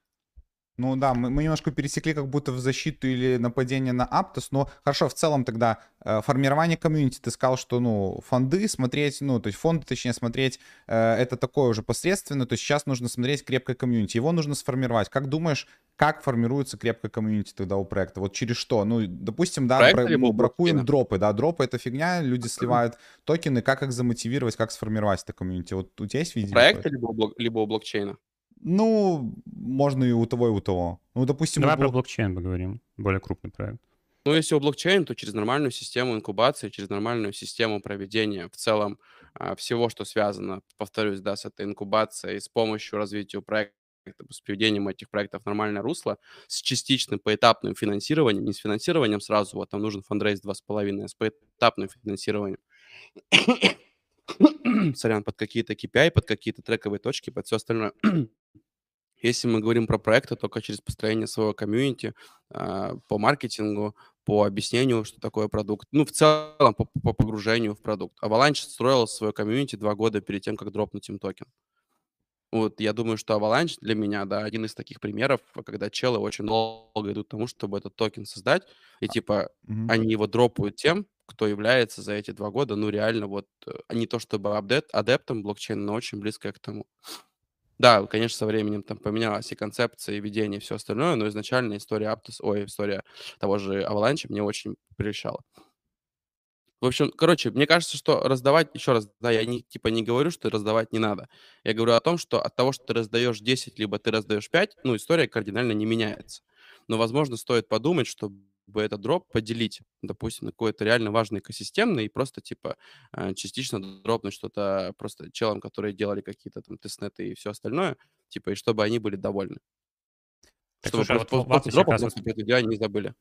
Ну да, мы, мы немножко пересекли как будто в защиту или нападение на Aptos, но хорошо, в целом тогда э, формирование комьюнити, ты сказал, что, ну, фонды смотреть, ну, то есть фонды, точнее, смотреть, э, это такое уже посредственно, то есть сейчас нужно смотреть крепкое комьюнити, его нужно сформировать. Как думаешь, как формируется крепкое комьюнити тогда у проекта? Вот через что? Ну, допустим, да, Проекта бра- либо ну, бракуем блокчейна? дропы, да, дропы это фигня, люди сливают токены, как их замотивировать, как сформировать это комьюнити? Вот у тебя есть видео? Проекты либо либо у блокчейна? Ну, можно и у того, и у того. Ну, допустим, у Давай про блок- блокчейн поговорим, более крупный проект. Ну, если у блокчейна, то через нормальную систему инкубации, через нормальную систему проведения в целом а, всего, что связано, повторюсь, да, с этой инкубацией, с помощью развития проекта, с приведением этих проектов в нормальное русло, с частичным поэтапным финансированием, не с финансированием сразу, вот там нужен фандрейз 2,5, а с поэтапным финансированием. <coughs> сорян, под какие-то KPI, под какие-то трековые точки, под все остальное. Если мы говорим про проекты, только через построение своего комьюнити, а, по маркетингу, по объяснению, что такое продукт, ну, в целом по, по погружению в продукт. Avalanche строил свое комьюнити два года перед тем, как дропнуть им токен. Вот я думаю, что Avalanche для меня, да, один из таких примеров, когда челы очень долго идут к тому, чтобы этот токен создать, и типа Мгм. они его дропают тем, кто является за эти два года, ну, реально вот, э, не то чтобы адептом блокчейна, но очень близко к тому. Да, конечно, со временем там поменялась и концепция, и видение, и все остальное, но изначально история Aptos, ой, история того же Avalanche мне очень прельщала. В общем, короче, мне кажется, что раздавать, еще раз, да, я не, типа не говорю, что раздавать не надо. Я говорю о том, что от того, что ты раздаешь 10, либо ты раздаешь 5, ну, история кардинально не меняется. Но, возможно, стоит подумать, чтобы этот дроп поделить, допустим, на какой-то реально важный экосистемный и просто, типа, э, частично дропнуть что-то просто челам, которые делали какие-то там тестнеты и все остальное, типа, и чтобы они были довольны. Так, Чтобы слушай, а просто вот после дропа раз просто не забыли.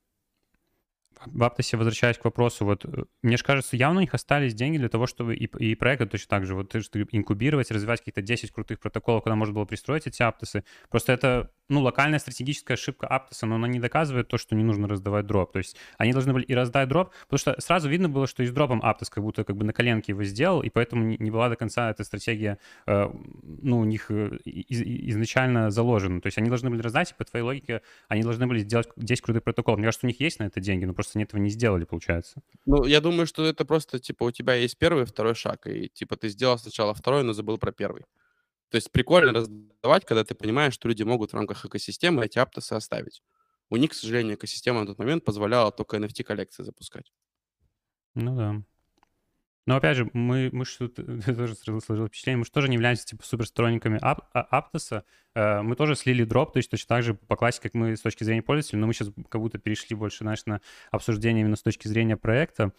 В Аптосе, возвращаясь к вопросу, вот э, мне же кажется, явно у них остались деньги для того, чтобы и, и проекты точно так же, вот ты же инкубировать, развивать какие-то 10 крутых протоколов, куда можно было пристроить эти Аптосы. Просто это, ну, локальная стратегическая ошибка Аптоса, но она не доказывает то, что не нужно раздавать дроп. То есть они должны были и раздать дроп, потому что сразу видно было, что и с дропом Аптос как будто как бы на коленке его сделал, и поэтому не, была до конца эта стратегия, э, ну, у них э, из, изначально заложена. То есть они должны были раздать, и по твоей логике они должны были сделать 10 крутых протоколов. Мне кажется, у них есть на это деньги, но просто они этого не сделали, получается. Ну, я думаю, что это просто, типа, у тебя есть первый и второй шаг, и, типа, ты сделал сначала второй, но забыл про первый. То есть прикольно раздавать, когда ты понимаешь, что люди могут в рамках экосистемы эти аптосы оставить. У них, к сожалению, экосистема на тот момент позволяла только NFT-коллекции запускать. Ну да. Но опять же, мы, мы тут <laughs> тоже сложилось впечатление, мы же тоже не являемся типа суперсторонниками ап, а, Аптоса. Э, мы тоже слили дроп, то есть точно так же по классике, как мы с точки зрения пользователя, но мы сейчас как будто перешли больше, знаешь, на обсуждение именно с точки зрения проекта.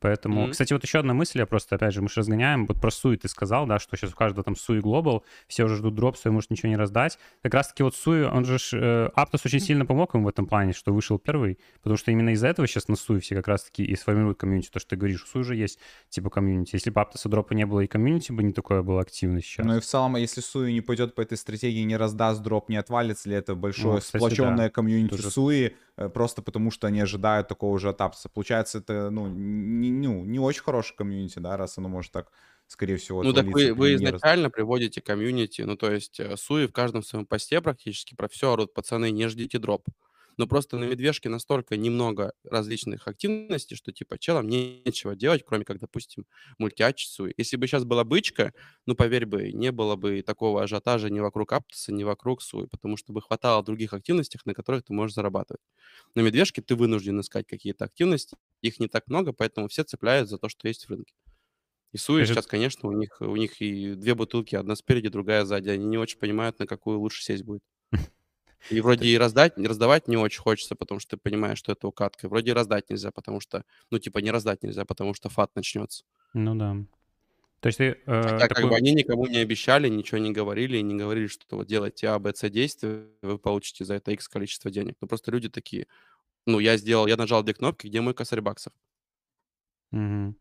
Поэтому, Мгм. кстати, вот еще одна мысль, я просто, опять же, мы же разгоняем, вот про Суи ты сказал, да, что сейчас у каждого там Суи Global, все уже ждут дроп, Sui может ничего не раздать. Как раз-таки вот Sui, он же, э, Aptos очень сильно помог им в этом плане, что вышел первый, потому что именно из-за этого сейчас на Sui все как раз-таки и сформируют комьюнити, то, что ты говоришь, у Sui уже есть типа комьюнити. Если бы Aptos а дропа не было и комьюнити бы не такое было активно сейчас. Ну и в целом, если Sui не пойдет по этой стратегии, не раздаст дроп, не отвалится ли это большое Ну, кстати, сплоченное да. комьюнити Тоже- Sui, э, просто потому что они ожидают такого же от Aptos а. Получается, это, ну, не, ну, не очень хороший комьюнити, да, раз оно может так, скорее всего, Ну, так вы, вы не раз- изначально приводите комьюнити, ну, то есть э, Суи в каждом своем посте практически про все орут, пацаны, не ждите дроп. Но просто на медвежке настолько немного различных активностей, что, типа, челам нечего делать, кроме как, допустим, мультиач Суи. Если бы сейчас была бычка, ну, поверь бы, не было бы такого ажиотажа ни вокруг Аптоса, ни вокруг Суи, потому что бы хватало других активностей, на которых ты можешь зарабатывать. На медвежке ты вынужден искать какие-то активности, их не так много, поэтому все цепляют за то, что есть в рынке. И Суи Скажи- сейчас, конечно, у них, у них и две бутылки, одна спереди, другая сзади. Они не очень понимают, на какую лучше сесть будет. И вроде и раздать, раздавать не очень хочется, потому что ты понимаешь, что это укатка. Вроде и раздать нельзя, потому что, ну, типа, не раздать нельзя, потому что фат начнется. Ну да. То есть ты э, Хотя, как такую- бы, они никому не обещали, ничего не говорили, и не говорили, что вот делайте А, Б, С действия, вы получите за это X количество денег. Ну, просто люди такие, ну, я сделал, я нажал две кнопки, где мой косарь баксов? Мгм.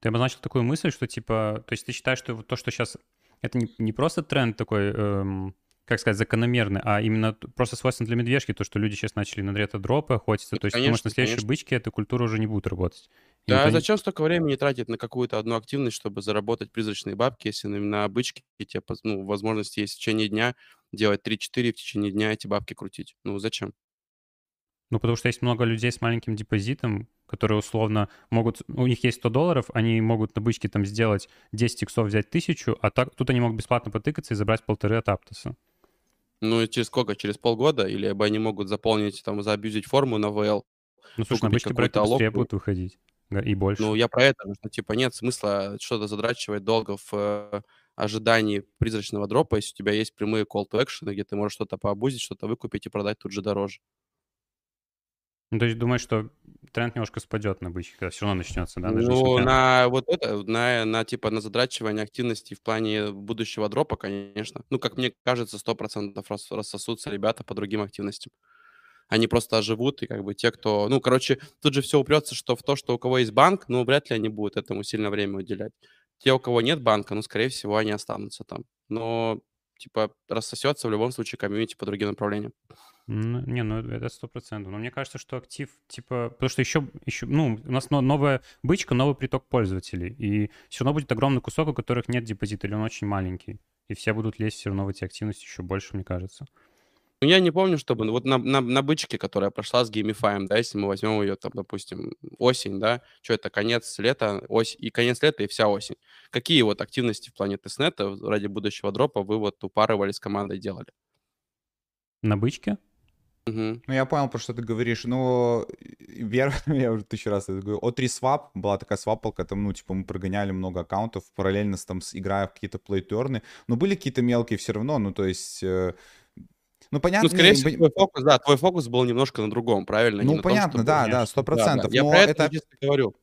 Ты обозначил такую мысль, что типа, то есть ты считаешь, что вот то, что сейчас это не, не просто тренд такой, эм, как сказать, закономерный, а именно просто свойственно для медвежки, то, что люди сейчас начали на ретро-дропы охотиться, Ну, то есть ты думаешь, на конечно, следующей конечно. бычке эта культура уже не будет работать. И Да, никто зачем столько времени тратить на какую-то одну активность, чтобы заработать призрачные бабки, если на, на обычке тебе ну, возможности есть в течение дня делать 3-4 в течение дня эти бабки крутить? Ну, зачем? Ну, потому что есть много людей с маленьким депозитом, которые условно могут, у них есть 100 долларов, они могут на бычке там сделать 10 иксов, взять 1000, а так, тут они могут бесплатно потыкаться и забрать полторы от Аптоса. Ну, и через сколько? Через полгода? Или они могут заполнить, там, заабьюзить форму на ВЛ? Ну, слушай, проекты какую-то быстрее будут выходить. И больше. Ну, я про это, что, типа, нет смысла что-то задрачивать долго в э, ожидании призрачного дропа, если у тебя есть прямые call to action, где ты можешь что-то пообузить, что-то выкупить и продать тут же дороже. Ну, то есть думаешь, что тренд немножко спадет на бычке, когда все равно начнется, да? даже Ну, на вот это, на, на типа на задрачивание активности в плане будущего дропа, конечно. Ну, как мне кажется, 100% рас, рассосутся ребята по другим активностям. Они просто оживут, и как бы те, кто... Ну, короче, тут же все упрется, что в то, что у кого есть банк, ну, вряд ли они будут этому сильно время уделять. Те, у кого нет банка, ну, скорее всего, они останутся там. Но, типа, рассосется в любом случае комьюнити по другим направлениям. Ну, не, ну это сто процентов. Но мне кажется, что актив, типа, потому что еще, еще, ну, у нас новая бычка, новый приток пользователей, и все равно будет огромный кусок, у которых нет депозита, или он очень маленький, и все будут лезть все равно в эти активности еще больше, мне кажется. Ну, я не помню, чтобы... ну, Вот на, на, на бычке, которая прошла с геймифаем, да, если мы возьмем ее, там, допустим, осень, да, что это, конец лета, ось, и конец лета, и вся осень. Какие вот активности в плане тестнета ради будущего дропа вы вот упарывали с командой делали? На бычке? Мгм. Ну, я понял, про что ты говоришь. Ну, вер... <laughs> я уже тысячу раз это говорю. О3 Swap была такая свапалка, там, ну, типа, мы прогоняли много аккаунтов, параллельно с, там, с, играя в какие-то плейтерны. Но были какие-то мелкие все равно, ну, то есть... э, Ну, понятно... Ну, скорее всего, твой фокус, да, твой фокус был немножко на другом, правильно? Не Ну, том, понятно, чтобы да, да, сто Да, да. процентов. Я про это это говорю.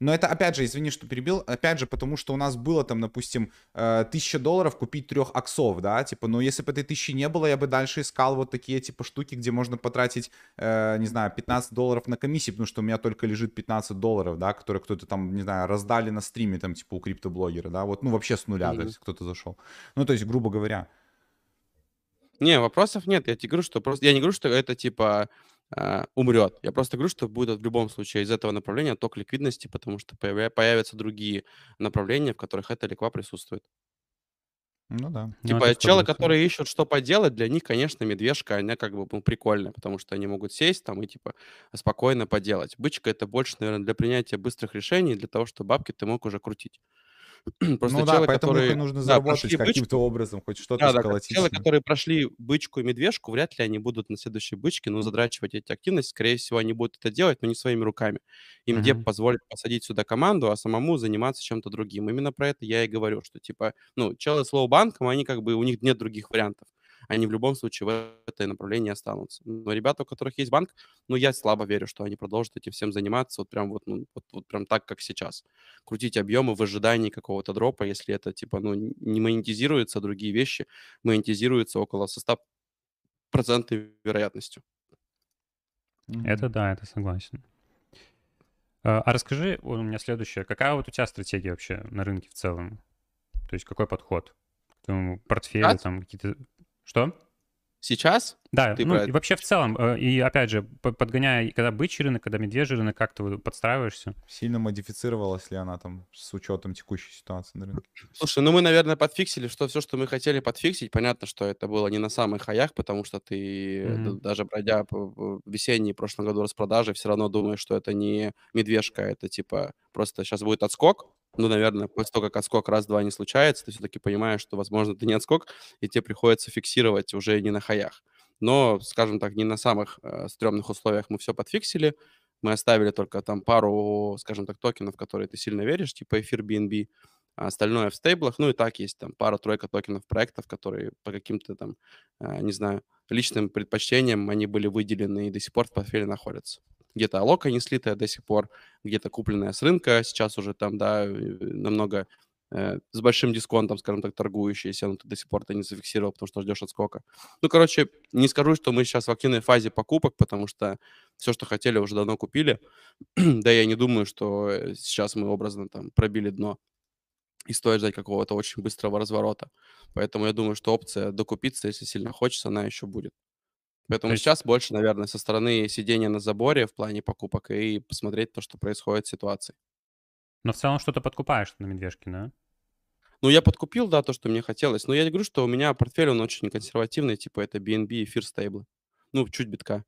Но это, опять же, извини, что перебил, опять же, потому что у нас было там, допустим, э, тысяча долларов купить трех аксов, да, типа, но если бы этой тысячи не было, я бы дальше искал вот такие, типа, штуки, где можно потратить, э, не знаю, 15 долларов на комиссии, потому что у меня только лежит 15 долларов, да, которые кто-то там, не знаю, раздали на стриме, там, типа, у криптоблогера, да, вот, ну, вообще с нуля, то Мгм. есть кто-то зашел. Ну, то есть, грубо говоря. Не, вопросов нет. Я тебе говорю, что просто... Я не говорю, что это, типа, а, умрет. Я просто говорю, что будет в любом случае из этого направления ток ликвидности, потому что появя- появятся другие направления, в которых эта ликва присутствует. Ну да. Ну, Типа это челы, 100%. которые ищут, что поделать, для них, конечно, медвежка, она как бы ну, прикольная, потому что они могут сесть там и типа спокойно поделать. Бычка это больше, наверное, для принятия быстрых решений, для того, чтобы бабки ты мог уже крутить. <clears throat> Просто ну да, челы, поэтому их которые нужно да, заработать бычку, каким-то образом, хоть что-то да, да, сколотить. челы, себе. которые прошли бычку и медвежку, вряд ли они будут на следующей бычке, ну, задрачивать эти активности. Скорее всего, они будут это делать, но не своими руками. Им деп Мгм. позволит посадить сюда команду, а самому заниматься чем-то другим. Именно про это я и говорю, что, типа, ну, челы с лоу-банком, они как бы, у них нет других вариантов. Они в любом случае в это направлении останутся. Но ребята, у которых есть банк, ну, я слабо верю, что они продолжат этим всем заниматься вот прям вот, ну, вот, вот прям так, как сейчас. Крутить объемы в ожидании какого-то дропа, если это, типа, ну, не монетизируется, другие вещи монетизируются около со 100% вероятностью. Это да, это согласен. А а расскажи, у меня следующее, какая вот у тебя стратегия вообще на рынке в целом? То есть какой подход? К твоему портфелю, там какие-то... Что? Сейчас? Да, Ты ну про и вообще в целом, э, и опять же, по- подгоняя, когда бычий рынок, когда медвежий рынок, как ты подстраиваешься? Сильно модифицировалась ли она там с учетом текущей ситуации на рынке? Слушай, ну мы, наверное, подфиксили, что все, что мы хотели подфиксить, понятно, что это было не на самых хаях, потому что ты, Мгм. даже пройдя по- по весенние в прошлом году распродажи, все равно думаешь, что это не медвежка, это типа просто сейчас будет отскок. Ну, наверное, после того, как отскок раз-два не случается, ты все-таки понимаешь, что, возможно, это не отскок, и тебе приходится фиксировать уже не на хаях. Но, скажем так, не на самых э, стрёмных условиях мы все подфиксили. Мы оставили только там пару, скажем так, токенов, которые ты сильно веришь, типа эфир BNB, а остальное в стейблах. Ну и так есть там пара-тройка токенов проектов, которые по каким-то там, э, не знаю, личным предпочтениям они были выделены и до сих пор в портфеле находятся. Где-то алока не слитая до сих пор, где-то купленная с рынка, сейчас уже там, да, намного э, с большим дисконтом, скажем так, торгующиеся, но ты до сих пор это не зафиксировал, потому что ждешь отскока. Ну, короче, не скажу, что мы сейчас в активной фазе покупок, потому что все, что хотели, уже давно купили. <clears throat> да, я не думаю, что э, сейчас мы образно там пробили дно и стоит ждать какого-то очень быстрого разворота. Поэтому я думаю, что опция докупиться, если сильно хочется, она еще будет. То Поэтому есть, сейчас больше, наверное, со стороны сидения на заборе в плане покупок и посмотреть то, что происходит в ситуации. но в целом что-то подкупаешь на медвежке, да? Ну, я подкупил, да, то, что мне хотелось. Но я говорю, что у меня портфель, он очень консервативный, типа это BNB, эфир стейблы. Ну, чуть битка.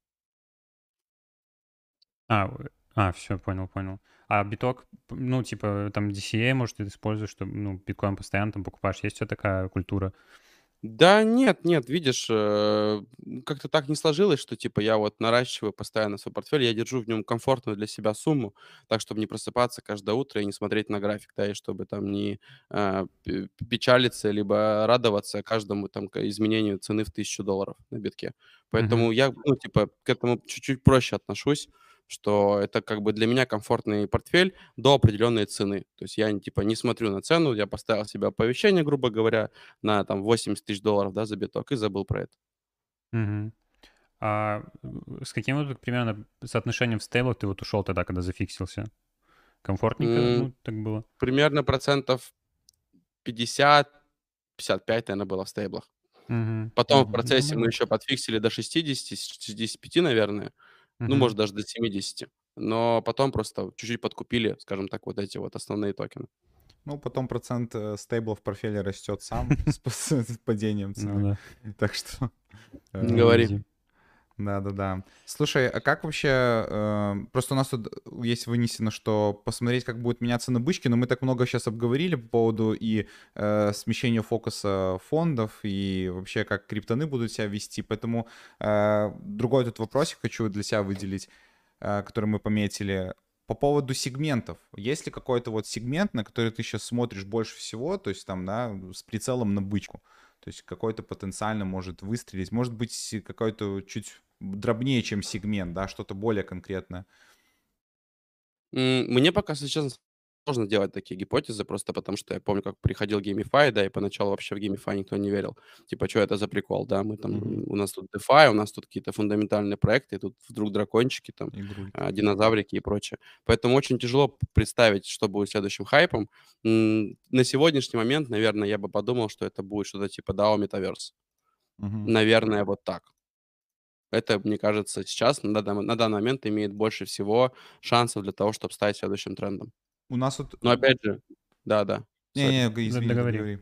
А, а, все, понял, понял. А биток, ну, типа, там DCA, может, ты используешь, что, ну, биткоин постоянно там покупаешь. Есть тебя такая культура? Да нет, нет, видишь, э, как-то так не сложилось, что типа я вот наращиваю постоянно свой портфель, я держу в нем комфортную для себя сумму, так, чтобы не просыпаться каждое утро и не смотреть на график, да, и чтобы там не пе- печалиться, либо радоваться каждому там к изменению цены в тысячу долларов на битке. Мгм. Поэтому я, ну, типа, к этому чуть-чуть проще отношусь, что это как бы для меня комфортный портфель до определенной цены. То есть я, типа, не смотрю на цену, я поставил себе оповещение, грубо говоря, на там 80 тысяч долларов, да, за биток и забыл про это. Мгм. А с каким вот примерно соотношением в стейблах ты вот ушел тогда, когда зафиксился? Комфортненько, М. ну, так было? Примерно процентов 50, 55, наверно, было в стейблах. Мгм. Потом в Мгм. процессе мы еще подфиксили до 60, с 65, Ну, может, даже до 70. Но потом просто чуть-чуть подкупили, скажем так, вот эти вот основные токены. Ну, потом процент, э, стейбла в портфеле растет сам <laughs> с падением Ну цены. Так что, э, Не говори. Да-да-да. Слушай, а как вообще, э, просто у нас тут есть вынесено, что посмотреть, как будет меняться на бычке, но мы так много сейчас обговорили по поводу и э, смещения фокуса фондов, и вообще, как криптоны будут себя вести. Поэтому э, другой тут вопросик хочу для себя выделить, э, который мы пометили. По поводу сегментов. Есть ли какой-то вот сегмент, на который ты сейчас смотришь больше всего, то есть там, да, с прицелом на бычку? То есть какой-то потенциально может выстрелить. Может быть, какой-то чуть дробнее, чем сегмент, да, что-то более конкретное. Мне пока, если честно, сложно делать такие гипотезы, просто потому что я помню, как приходил GameFi, да, и поначалу вообще в GameFi никто не верил. Типа, что это за прикол, да, мы там, Мгм. у нас тут DeFi, у нас тут какие-то фундаментальные проекты, тут вдруг дракончики там, а, динозаврики и прочее. Поэтому очень тяжело представить, что будет следующим хайпом. На сегодняшний момент, наверное, я бы подумал, что это будет что-то типа DAO Metaverse. Мгм. Наверное, вот так. Это, мне кажется, сейчас на данный, на данный момент имеет больше всего шансов для того, чтобы стать следующим трендом. У нас вот... Но опять же, да-да. Не-не, извини, договори. договори.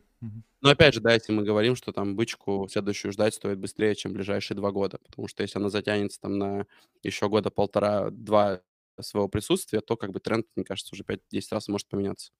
Но опять же, да, если мы говорим, что там бычку следующую ждать стоит быстрее, чем ближайшие два года, потому что если она затянется там на еще года полтора-два своего присутствия, то как бы тренд, мне кажется, уже 5-10 раз может поменяться.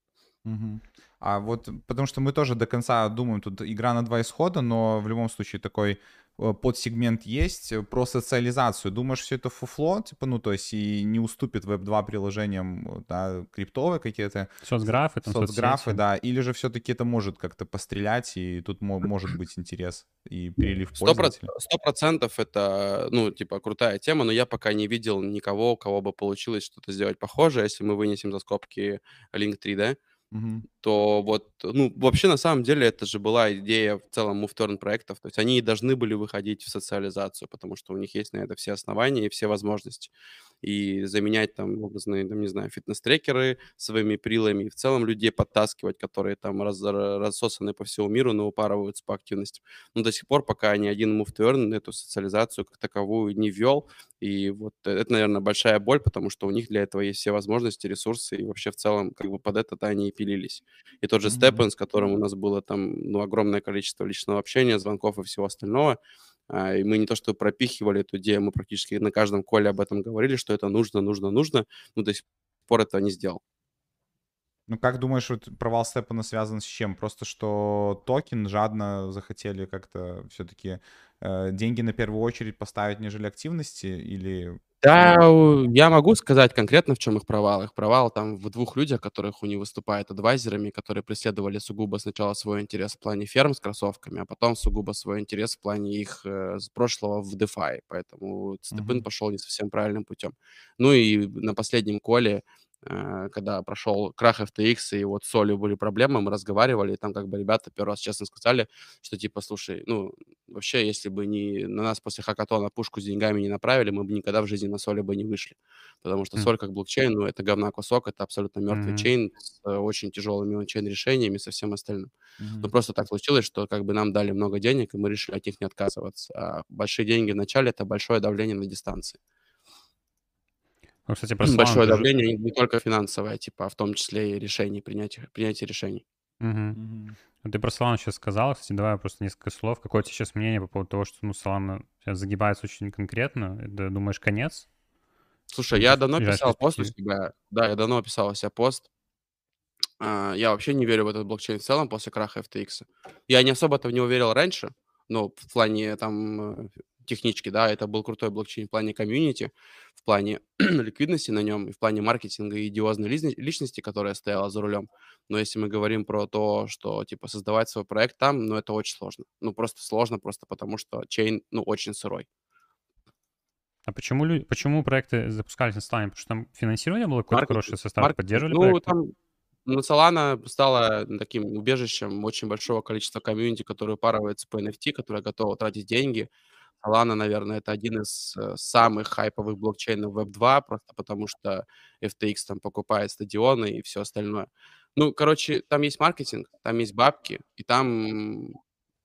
Мгм. А вот потому что мы тоже до конца думаем, тут игра на два исхода, но в любом случае такой подсегмент есть э, про социализацию. Думаешь, все это фуфло, типа, ну, то есть и не уступит веб-2 приложениям, э, да, криптовые какие-то Соцграфы, там, соцграфы, соцсети. да, или же все-таки это может как-то пострелять, и тут мо- может быть интерес и проц- пользователей. сто процентов это, ну, типа, крутая тема, но я пока не видел никого, у кого бы получилось что-то сделать похожее, если мы вынесем за скобки Link3, да, Мгм. то вот, ну, вообще, на самом деле, это же была идея в целом MoveTurn проектов, то есть они должны были выходить в социализацию, потому что у них есть на это все основания и все возможности. И заменять там образные, там, не знаю, фитнес-трекеры своими прилами, и в целом людей подтаскивать, которые там раз- рассосаны по всему миру, но упарываются по активности. Но до сих пор, пока ни один MoveTurn эту социализацию как таковую не ввел, и вот э- это, наверное, большая боль, потому что у них для этого есть все возможности, ресурсы, и вообще в целом как бы под это они и пилились. И тот же Мгм. Степан, с которым у нас было там ну, огромное количество личного общения, звонков и всего остального, и мы не то что пропихивали эту идею, мы практически на каждом коле об этом говорили, что это нужно, нужно, нужно, но до сих пор этого не сделал. Ну, как думаешь, вот провал Степана связан с чем? Просто что токен жадно захотели как-то все-таки деньги на первую очередь поставить, нежели активности? Или... Да, я могу сказать конкретно, в чем их провал. Их провал там в двух людях, которых у них выступают адвайзерами, которые преследовали сугубо сначала свой интерес в плане ферм с кроссовками, а потом сугубо свой интерес в плане их э, с прошлого в DeFi. Поэтому Степан Мгм. пошел не совсем правильным путем. Ну и на последнем коле, э, когда прошел крах FTX, и вот с Солью были проблемы, мы разговаривали, и там как бы ребята первый раз честно сказали, что типа, слушай, ну, вообще, если бы не на нас после хакатона пушку с деньгами не направили, мы бы никогда в жизни на соли бы не вышли. Потому что М. соль как блокчейн, ну, это говна кусок, это абсолютно мертвый Мгм. чейн с э, очень тяжелыми ончейн решениями, со всем остальным. Ну, Мгм. просто так случилось, что как бы нам дали много денег, и мы решили от них не отказываться. А большие деньги в начале — это большое давление на дистанции. Ну, кстати, про Solana Большое тоже- давление не только финансовое, типа, а в том числе и решений, принятия, принятия решений. Мгм. А Ты про Solana сейчас сказал, кстати, давай просто несколько слов. Какое у тебя сейчас мнение по поводу того, что ну, Solana сейчас загибается очень конкретно? Это, думаешь, конец? Слушай, я давно писал пост у себя. Да, я давно писал у себя пост. А, Я вообще не верю в этот блокчейн в целом после краха FTX. Я не особо-то в него верил раньше, но в плане там технички, да, это был крутой блокчейн в плане комьюнити, в плане <clears throat> ликвидности на нем и в плане маркетинга и идиозной личности, которая стояла за рулем. Но если мы говорим про то, что, типа, создавать свой проект там, ну, это очень сложно. Ну, просто сложно, просто потому что чейн, ну, очень сырой. А почему, лю- почему проекты запускались на Solana? Потому что там финансирование было какое-то хорошее со старта, поддерживали Ну, проекты? там ну, Solana стала таким убежищем очень большого количества комьюнити, которые упарываются по NFT, которые готовы тратить деньги Solana, наверное, это один из э, самых хайповых блокчейнов Web2, просто потому что FTX там покупает стадионы и все остальное. Ну, короче, там есть маркетинг, там есть бабки, и там,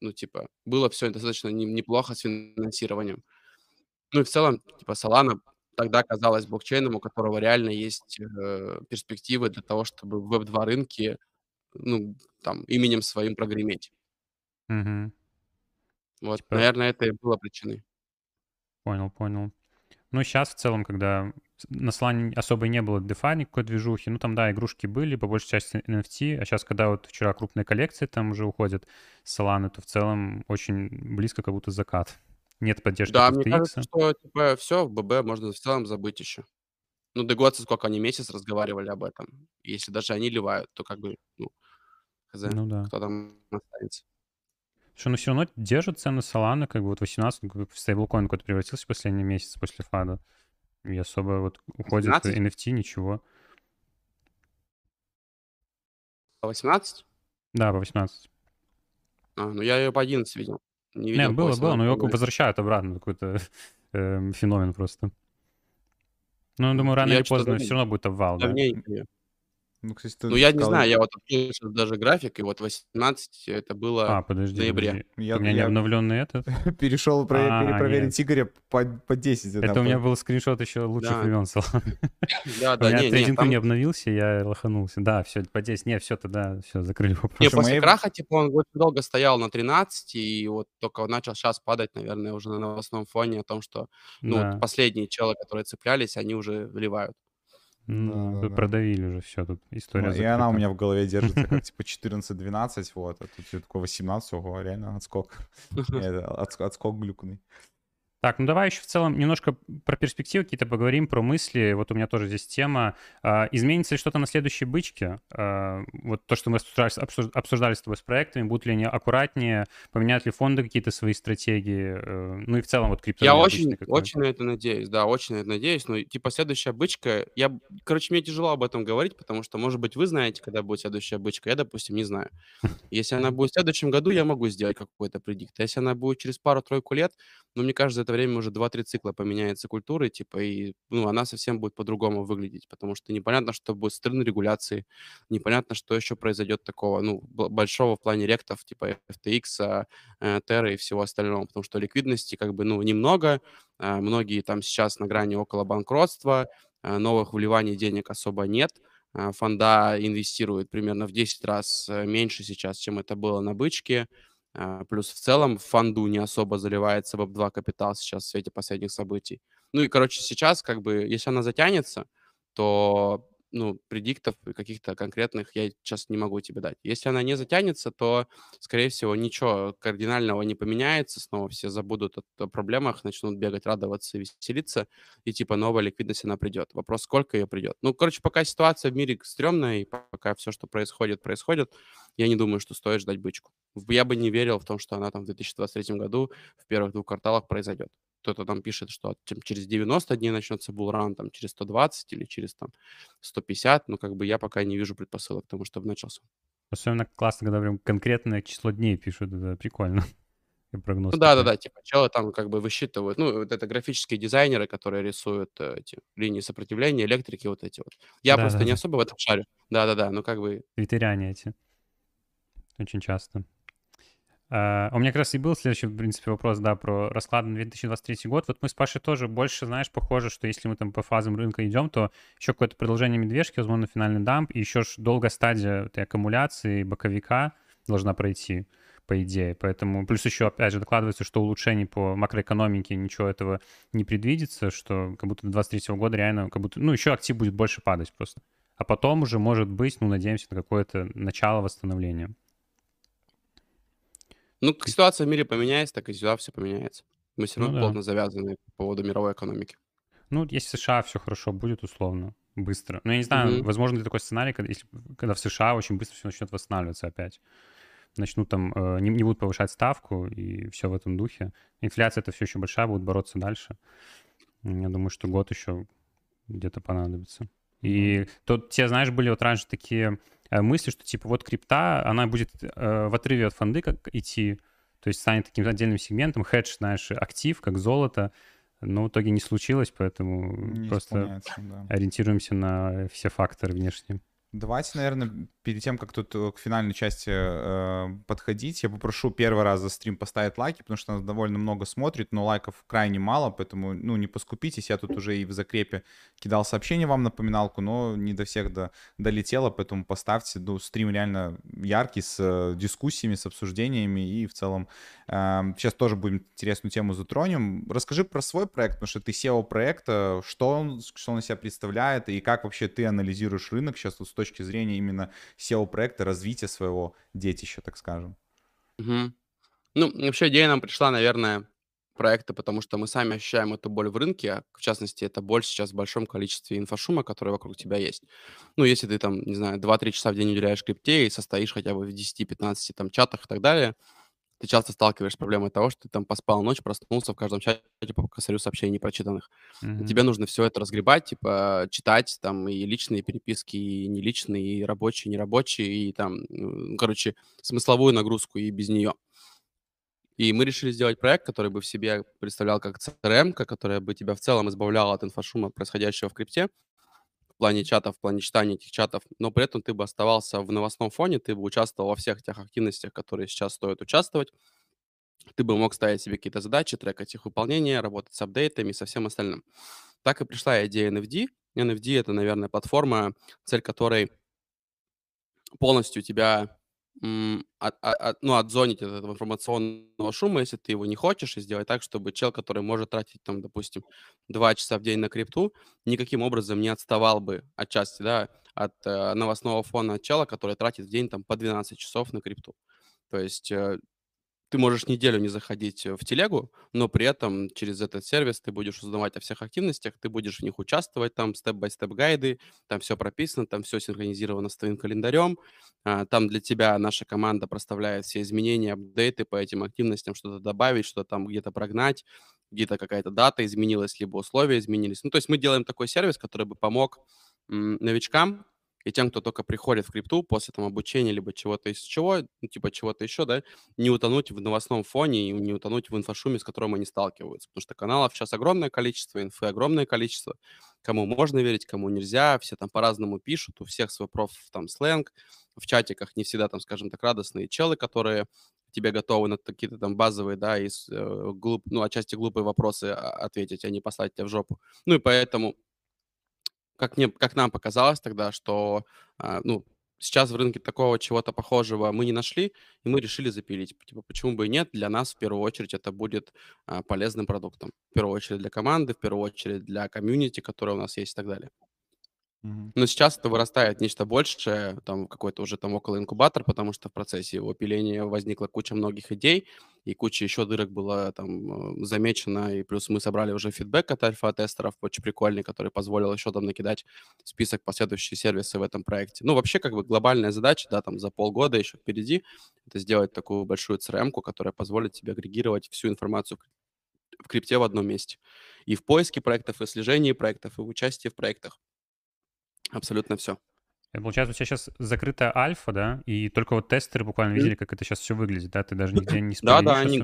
ну, типа, было все достаточно не- неплохо с финансированием. Ну и в целом, типа, Solana тогда казалась блокчейном, у которого реально есть э, перспективы для того, чтобы в Web2 рынке, ну, там, именем своим прогреметь. Мгм. Вот, Типа, наверное, это и было причиной. понял, понял. Ну, сейчас в целом, когда на Solana особо не было DeFi никакой движухи, ну, там, да, игрушки были, по большей части NFT, а сейчас, когда вот вчера крупные коллекции там уже уходят с Solana, то в целом очень близко как будто закат. Нет поддержки Да, от мне кажется, FTX. что, типа, все, в ББ можно в целом забыть еще. Ну, Дегоцы, сколько они месяц разговаривали об этом. Если даже они ливают, то как бы, ну, хз, Ну да. кто там останется. Что, ну все равно держит цены Solana, как бы вот 18, ну, как в стейблкоин какой-то превратился в последний месяц после фада. И особо вот уходит 12? NFT, ничего. По 18? Да, по 18. А, ну я ее по 11 видел. Не видел по было, было, 18. но его по 11. возвращают обратно, какой-то <laughs> эм, феномен просто. Ну, я думаю, рано Я или поздно давненько- все равно будет обвал, да? Давненько. Ну, кстати, ты Ну, я не знаю, я вот открыл сейчас даже график, и вот 18 это было... А, подожди, ноябре. подожди. Я- У меня не я- обновленный этот. <laughs> перешел про- А, перепроверить Игоря по, по 10. Это да, у меня был скриншот еще лучших Да. времен Solana. <laughs> Да, У да, меня не, не, трейдинг там... не обновился, я лоханулся. Да, все, по 10. Не, все, тогда все, закрыли <laughs> вопрос. Не, после краха, типа, он очень долго стоял на 13, и вот только начал сейчас падать, наверное, уже на новостном фоне о том, что, ну, Да. вот последние челы, которые цеплялись, они уже вливают. Ну, Да, тут да, да. продавили уже все, тут история Ну, и она у меня в голове держится как типа 14-12, вот, а тут такой 18, ого, реально отскок. <laughs> Отскок глюкный. Так, ну давай еще в целом немножко про перспективы какие-то поговорим, про мысли. Вот у меня тоже здесь тема. А, изменится ли что-то на следующей бычке? А, вот то, что мы обсуждали, обсуж- обсуждали с тобой с проектами, будут ли они аккуратнее, поменяют ли фонды какие-то свои стратегии? Э, Ну и в целом вот крипто Я очень, очень на это надеюсь, да, очень на это надеюсь. Ну, типа, следующая бычка, я, короче, мне тяжело об этом говорить, потому что, может быть, вы знаете, когда будет следующая бычка, я, допустим, не знаю. Если она будет в следующем году, я могу сделать какой-то предикт. А если она будет через пару-тройку лет, ну, мне кажется, это время уже 2-3 цикла поменяется культура, типа, и, ну, она совсем будет по-другому выглядеть, потому что непонятно, что будет с стороны регуляции, непонятно, что еще произойдет такого, ну, большого в плане ректов, типа FTX, э, Terra и всего остального, потому что ликвидности, как бы, ну, немного, а, многие там сейчас на грани около банкротства, а, новых вливаний денег особо нет, а, фонда инвестируют примерно в 10 раз э, меньше сейчас, чем это было на бычке, а, плюс в целом в фонду не особо заливается Web2 капитал сейчас в свете последних событий. Ну и, короче, сейчас, как бы, если она затянется, то, ну, предиктов каких-то конкретных я сейчас не могу тебе дать. Если она не затянется, то, скорее всего, ничего кардинального не поменяется, снова все забудут о, проблемах, начнут бегать, радоваться, веселиться, и типа новая ликвидность, она придет. Вопрос, сколько ее придет. Ну, короче, пока ситуация в мире стрёмная, и пока все, что происходит, происходит, я не думаю, что стоит ждать бычку. Я бы не верил в том, что она там в 2023 году в первых двух кварталах произойдет. Кто-то там пишет, что чем- через 90 дней начнется булран, там через 120 или через там 150, но как бы я пока не вижу предпосылок к тому, чтобы начался. Особенно классно, когда прям конкретное число дней пишут, это прикольно. <laughs> И прогноз Ну такой. да-да-да, типа челы там как бы высчитывают, ну вот это графические дизайнеры, которые рисуют э, эти линии сопротивления, электрики вот эти вот. Я просто не Да-да-да. особо в этом шарю. Да-да-да, ну как бы Твиттеряне эти. Очень часто. А, у меня как раз и был следующий, в принципе, вопрос, да, про расклад на 2023 год. Вот мы с Пашей тоже больше, знаешь, похоже, что если мы там по фазам рынка идем, то еще какое-то продолжение медвежки, возможно, финальный дамп, и еще долгая стадия этой аккумуляции боковика должна пройти, по идее. Поэтому, плюс еще, опять же, докладывается, что улучшений по макроэкономике ничего этого не предвидится, что как будто до 2023 года реально, как будто, ну, еще актив будет больше падать просто. А потом уже, может быть, ну, надеемся на какое-то начало восстановления. Ну, как ситуация в мире поменяется, так и сюда все поменяется. Мы все Ну равно да. плотно завязаны по поводу мировой экономики. Ну, если в США все хорошо будет, условно, быстро. Но я не знаю, Мгм. возможно ли такой сценарий, когда, если, когда в США очень быстро все начнет восстанавливаться опять. Начнут там, э, не, не будут повышать ставку и все в этом духе. Инфляция это все еще большая, будут бороться дальше. Я думаю, что год еще где-то понадобится. И тут те, знаешь, были вот раньше такие мысли, что типа вот крипта, она будет э, в отрыве от фонды как идти, то есть станет таким отдельным сегментом, хедж, знаешь, актив, как золото, но в итоге не случилось, поэтому Не просто да. ориентируемся на все факторы внешние. Давайте, наверное, перед тем, как тут э, к финальной части э, подходить, я попрошу первый раз за стрим поставить лайки, потому что нас довольно много смотрит, но лайков крайне мало, поэтому, ну, не поскупитесь. Я тут уже и в закрепе кидал сообщение вам напоминалку, но не до всех до, долетело, поэтому поставьте. Ну, стрим реально яркий, с э, дискуссиями, с обсуждениями, и в целом э, сейчас тоже будем интересную тему затронем. Расскажи про свой проект, потому что ты SEO проекта, что он, что он из себя представляет, и как вообще ты анализируешь рынок сейчас вот зрения именно SEO-проекта, развития своего детища, так скажем. Мгм. Ну, вообще идея нам пришла, наверное, проекта, потому что мы сами ощущаем эту боль в рынке. а, В частности, это боль сейчас в большом количестве инфошума, который вокруг тебя есть. Ну, если ты там, не знаю, 2-3 часа в день уделяешь крипте и состоишь хотя бы в 10-15 там чатах и так далее, ты часто сталкиваешься с проблемой того, что ты там поспал ночь, проснулся в каждом чате по косарю сообщений прочитанных. Мгм. тебе нужно все это разгребать, типа читать там и личные переписки, и не личные, и рабочие, и нерабочие, и там, ну, короче, смысловую нагрузку и без нее. И мы решили сделать проект, который бы в себе представлял как CRM, которая бы тебя в целом избавляла от инфошума, происходящего в крипте, плане чатов, в плане читания этих чатов, но при этом ты бы оставался в новостном фоне, ты бы участвовал во всех тех активностях, которые сейчас стоит участвовать, ты бы мог ставить себе какие-то задачи, трекать их выполнение, работать с апдейтами и со всем остальным. Так и пришла идея NFT. NFT— это, наверное, платформа, цель которой полностью тебя от, от- от- ну, отзонить от этого информационного шума, если ты его не хочешь, и сделать так, чтобы чел, который может тратить, там, допустим, 2 часа в день на крипту, никаким образом не отставал бы отчасти, да, от э, новостного фона чела, который тратит в день там по 12 часов на крипту. То есть э, ты можешь неделю не заходить э, в телегу, но при этом через этот сервис ты будешь узнавать о всех активностях, ты будешь в них участвовать, там степ-бай-степ гайды, там все прописано, там все синхронизировано с твоим календарем, а, там для тебя наша команда проставляет все изменения, апдейты по этим активностям, что-то добавить, что-то там где-то прогнать, где-то какая-то дата изменилась, либо условия изменились. Ну, то есть мы делаем такой сервис, который бы помог новичкам и тем, кто только приходит в крипту после там обучения, либо чего-то из чего, ну, типа чего-то еще, да, не утонуть в новостном фоне и не утонуть в инфошуме, с которым они сталкиваются. Потому что каналов сейчас огромное количество, инфы огромное количество. Кому можно верить, кому нельзя. Все там по-разному пишут, у всех свой проф там сленг. В чатиках не всегда там, скажем так, радостные челы, которые тебе готовы на какие-то там базовые, да, и с, э, глуп, ну, отчасти глупые вопросы а, ответить, а не послать тебя в жопу. Ну и поэтому как, мне, как нам показалось тогда, что а, ну, сейчас в рынке такого чего-то похожего мы не нашли, и мы решили запилить. Типа, почему бы и нет? Для нас в первую очередь это будет а, полезным продуктом. В первую очередь для команды, в первую очередь для комьюнити, которое у нас есть и так далее. Но сейчас это вырастает нечто большее, там какой-то уже там около инкубатор, потому что в процессе его пиления возникла куча многих идей, и куча еще дырок было там э, замечено, и плюс мы собрали уже фидбэк от альфа-тестеров, очень прикольный, который позволил еще там накидать список последующие сервисы в этом проекте. Ну, вообще, как бы глобальная задача, да, там за полгода еще впереди, это сделать такую большую CRM-ку, которая позволит тебе агрегировать всю информацию в крипте в одном месте. И в поиске проектов, и слежении проектов, и в участии в проектах. Абсолютно все. Получается, у тебя сейчас закрытая альфа, да, и только вот тестеры буквально видели, как это сейчас все выглядит, да, ты даже нигде не <laughs> Да, да, они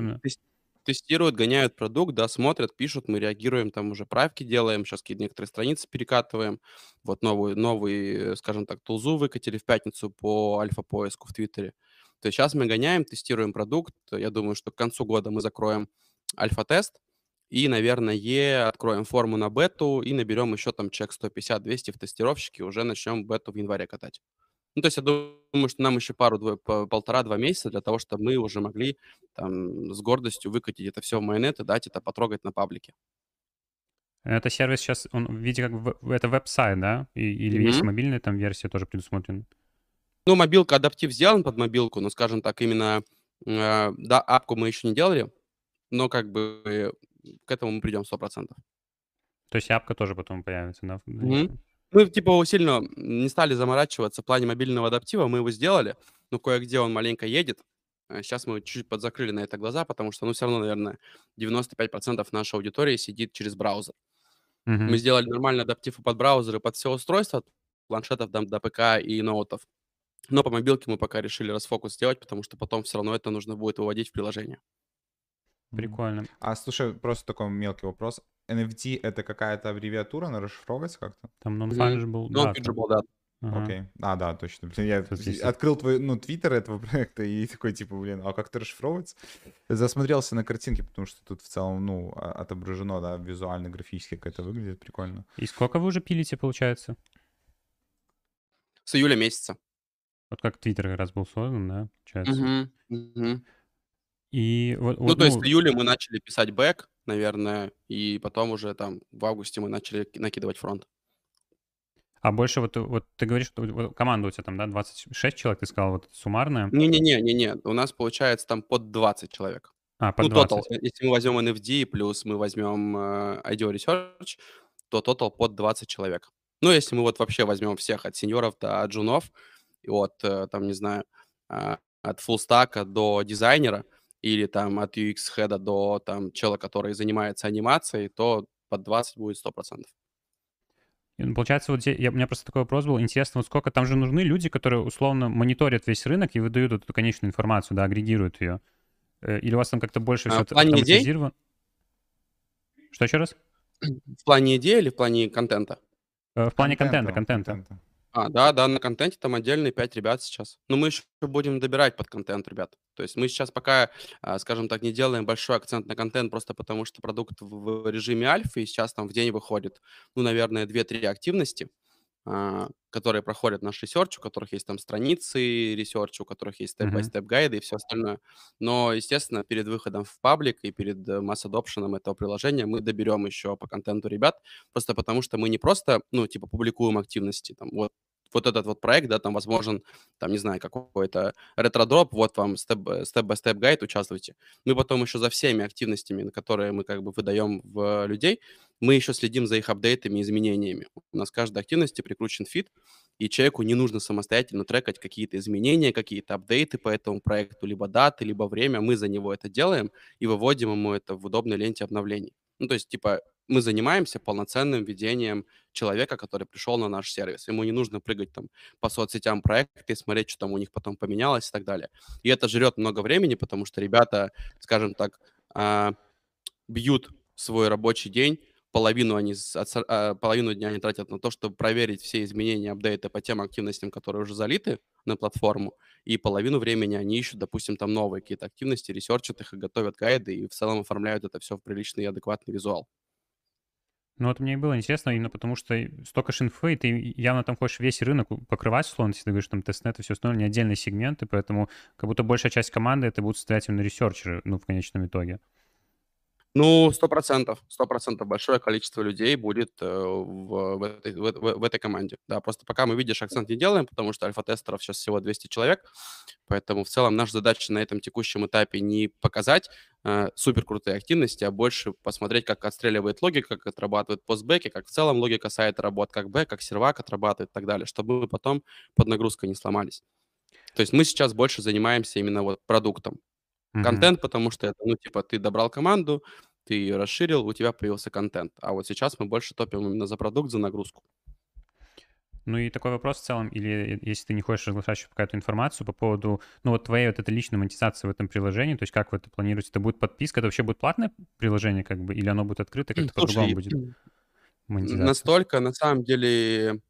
тестируют, гоняют продукт, да, смотрят, пишут, мы реагируем, там уже правки делаем, сейчас какие-то некоторые страницы перекатываем. Вот новую, новый, э, скажем так, тулзу выкатили в пятницу по альфа-поиску в Твиттере. То есть сейчас мы гоняем, тестируем продукт. Я думаю, что к концу года мы закроем альфа-тест и, наверное, откроем форму на бету и наберем еще там чек 150-200 в тестировщике, уже начнем бету в январе катать. Ну, то есть я думаю, что нам еще пару, полтора-два месяца для того, чтобы мы уже могли там с гордостью выкатить это все в майонет и дать это потрогать на паблике. Это сервис сейчас, он в виде как в- это веб-сайт, да? И- или есть Мгм. мобильная там версия тоже предусмотрена? Ну, мобилка, адаптив сделан под мобилку, но, скажем так, именно, э, да, апку мы еще не делали, но как бы э, к этому мы придем 100%. То есть апка тоже потом появится, да? дальнейшем? Мы, типа, сильно не стали заморачиваться в плане мобильного адаптива, мы его сделали, но кое-где он маленько едет. Сейчас мы чуть-чуть подзакрыли на это глаза, потому что, ну, все равно, наверное, 95% нашей аудитории сидит через браузер. Мы Мгм. сделали нормальный адаптив под браузеры, под все устройства, от планшетов до, до ПК и ноутов. Но по мобилке мы пока решили расфокус сделать, потому что потом все равно это нужно будет выводить в приложение. Прикольно. А слушай, просто такой мелкий вопрос. NFT это какая-то аббревиатура, она расшифровывается как-то? Там non-fungible Ну, data. fungible, да. Окей. А, да, точно. Блин, я здесь- открыл твой, ну, твиттер этого <laughs> проекта и такой, типа, блин, а как это расшифровывается? Засмотрелся на картинки, потому что тут в целом, ну, а- отображено, да, визуально, графически как это выглядит прикольно. И сколько вы уже пилите, получается? С июля месяца. Вот как Твиттер как раз был создан, да, получается? Мгм, мгм. И вот, Ну, вот, то есть ну, в июле мы начали писать бэк, наверное, и потом уже там в августе мы начали ки- накидывать фронт. а больше вот, вот ты говоришь, что вот команда у тебя там, да, 26 человек, ты сказал, вот суммарная? Не-не-не, не-не, у нас получается там под 20 человек. А, под Ну, 20. total. Э, Если мы возьмем NFD плюс мы возьмем э, IDEO Research, то total под 20 человек. Ну, если мы вот вообще возьмем всех от сеньоров до джунов, и от, э, там, не знаю, а, от фуллстака до дизайнера, или там от UX-хеда до там чела, который занимается анимацией, то под 20 будет 100%. И, ну, Получается, вот здесь, я, у меня просто такой вопрос был. Интересно, вот сколько там же нужны люди, которые условно мониторят весь рынок и выдают вот эту конечную информацию, да, агрегируют ее? Э, Или у вас там как-то больше А, все в плане идей? автоматизировано? Что еще раз? <clears throat> В плане идеи или в плане контента? Э, В плане контента, Контента, контента. А, да, да, на контенте там отдельные 5 ребят сейчас. Но мы еще будем добирать под контент, ребят. То есть мы сейчас пока, а, скажем так, не делаем большой акцент на контент, просто потому что продукт в режиме альфа, и сейчас там в день выходит, ну, наверное, 2-3 активности, а, которые проходят наш ресерч, у которых есть там страницы ресерч, у которых есть step-by-step гайды и все остальное. Но, естественно, перед выходом в паблик и перед э, mass adoption ом этого приложения мы доберем еще по контенту ребят, просто потому что мы не просто, ну, типа, публикуем активности, там, вот, вот этот вот проект, да, там возможен, там, не знаю, какой-то ретро-дроп, вот вам step- step-by-step гайд, участвуйте. Мы потом еще за всеми активностями, на которые мы как бы выдаем в людей, мы еще следим за их апдейтами изменениями. У нас каждой активности прикручен фид, и человеку не нужно самостоятельно трекать какие-то изменения, какие-то апдейты по этому проекту, либо даты, либо время. Мы за него это делаем и выводим ему это в удобной ленте обновлений. Ну, то есть, типа, мы занимаемся полноценным ведением человека, который пришел на наш сервис. Ему не нужно прыгать там по соцсетям проекта и смотреть, что там у них потом поменялось и так далее. И это жрет много времени, потому что ребята, скажем так, а, бьют свой рабочий день, половину, они, а, половину дня они тратят на то, чтобы проверить все изменения, апдейты по тем активностям, которые уже залиты на платформу, и половину времени они ищут, допустим, там новые какие-то активности, ресерчат их и готовят гайды, и в целом оформляют это все в приличный и адекватный визуал. Ну вот мне и было интересно именно потому, что столько ж инфы, и ты явно там хочешь весь рынок покрывать, условно, если ты говоришь, там testnet и все остальное, не отдельные сегменты, поэтому как будто большая часть команды это будут стоять именно ресерчеры, ну, в конечном итоге. Ну, сто процентов, сто процентов большое количество людей будет э, в, в этой, в, в- этой команде. Да, просто пока мы, видишь, акцент не делаем, потому что альфа-тестеров сейчас всего 200 человек, поэтому в целом наша задача на этом текущем этапе не показать э, супер крутые активности, а больше посмотреть, как отстреливает логика, как отрабатывает постбэки, как в целом логика сайта работает, как бэк, как сервак отрабатывает и так далее, чтобы мы потом под нагрузкой не сломались. То есть мы сейчас больше занимаемся именно вот продуктом. Мгм. Контент, потому что это, ну, типа, ты добрал команду, ты ее расширил, у тебя появился контент. А вот сейчас мы больше топим именно за продукт, за нагрузку. Ну и такой вопрос в целом, или э, если ты не хочешь разглашать еще какую-то информацию по поводу, ну вот твоей вот этой личной монетизации в этом приложении, то есть как вы это планируете? Это будет подписка, это вообще будет платное приложение как бы, или оно будет открыто, как-то по-другому будет монетизация? настолько, на самом деле...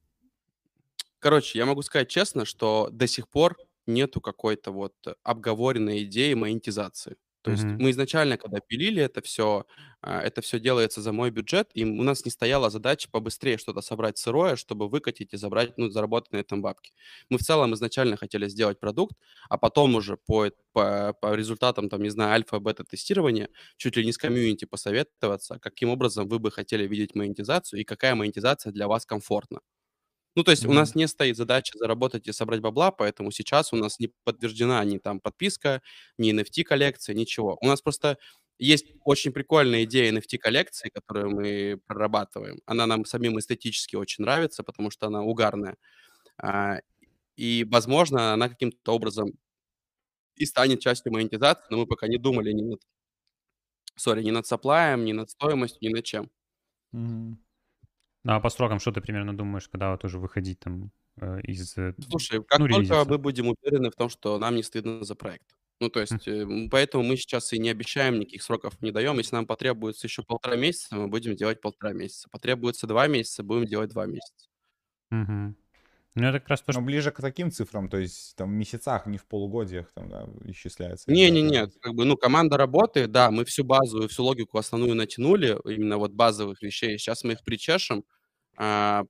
Короче, я могу сказать честно, что до сих пор нету какой-то вот обговоренной идеи монетизации. То есть Мгм. мы изначально, когда пилили это все, это все делается за мой бюджет, и у нас не стояла задача побыстрее что-то собрать сырое, чтобы выкатить и забрать, ну, заработать на этом бабки. Мы в целом изначально хотели сделать продукт, а потом уже по, по, по результатам, там, не знаю, альфа-бета-тестирования, чуть ли не с комьюнити посоветоваться, каким образом вы бы хотели видеть монетизацию и какая монетизация для вас комфортна. Ну, то есть у нас не стоит задача заработать и собрать бабла, поэтому сейчас у нас не подтверждена ни там подписка, ни NFT-коллекция, ничего. У нас просто есть очень прикольная идея NFT-коллекции, которую мы прорабатываем. Она нам самим эстетически очень нравится, потому что она угарная. А, И, возможно, она каким-то образом и станет частью монетизации, но мы пока не думали ни над, сори, ни над сапплаем, ни над стоимостью, ни над чем. Мгм. Ну, а по срокам что ты примерно думаешь, когда вот уже выходить там э, из... э, Слушай, как ну, только релизиться? мы будем уверены в том, что нам не стыдно за проект. Ну, то есть, м, поэтому мы сейчас и не обещаем, никаких сроков не даем. Если нам потребуется еще полтора месяца, мы будем делать полтора месяца. Потребуется два месяца, будем делать два месяца. Мгм. Ну, это как раз то, Но что... ближе к таким цифрам, то есть там в месяцах, не в полугодиях там, да, исчисляется. Не-не-не, как бы, ну, команда работает, да, мы всю базовую, всю логику основную натянули, именно вот базовых вещей. Сейчас мы их причешем,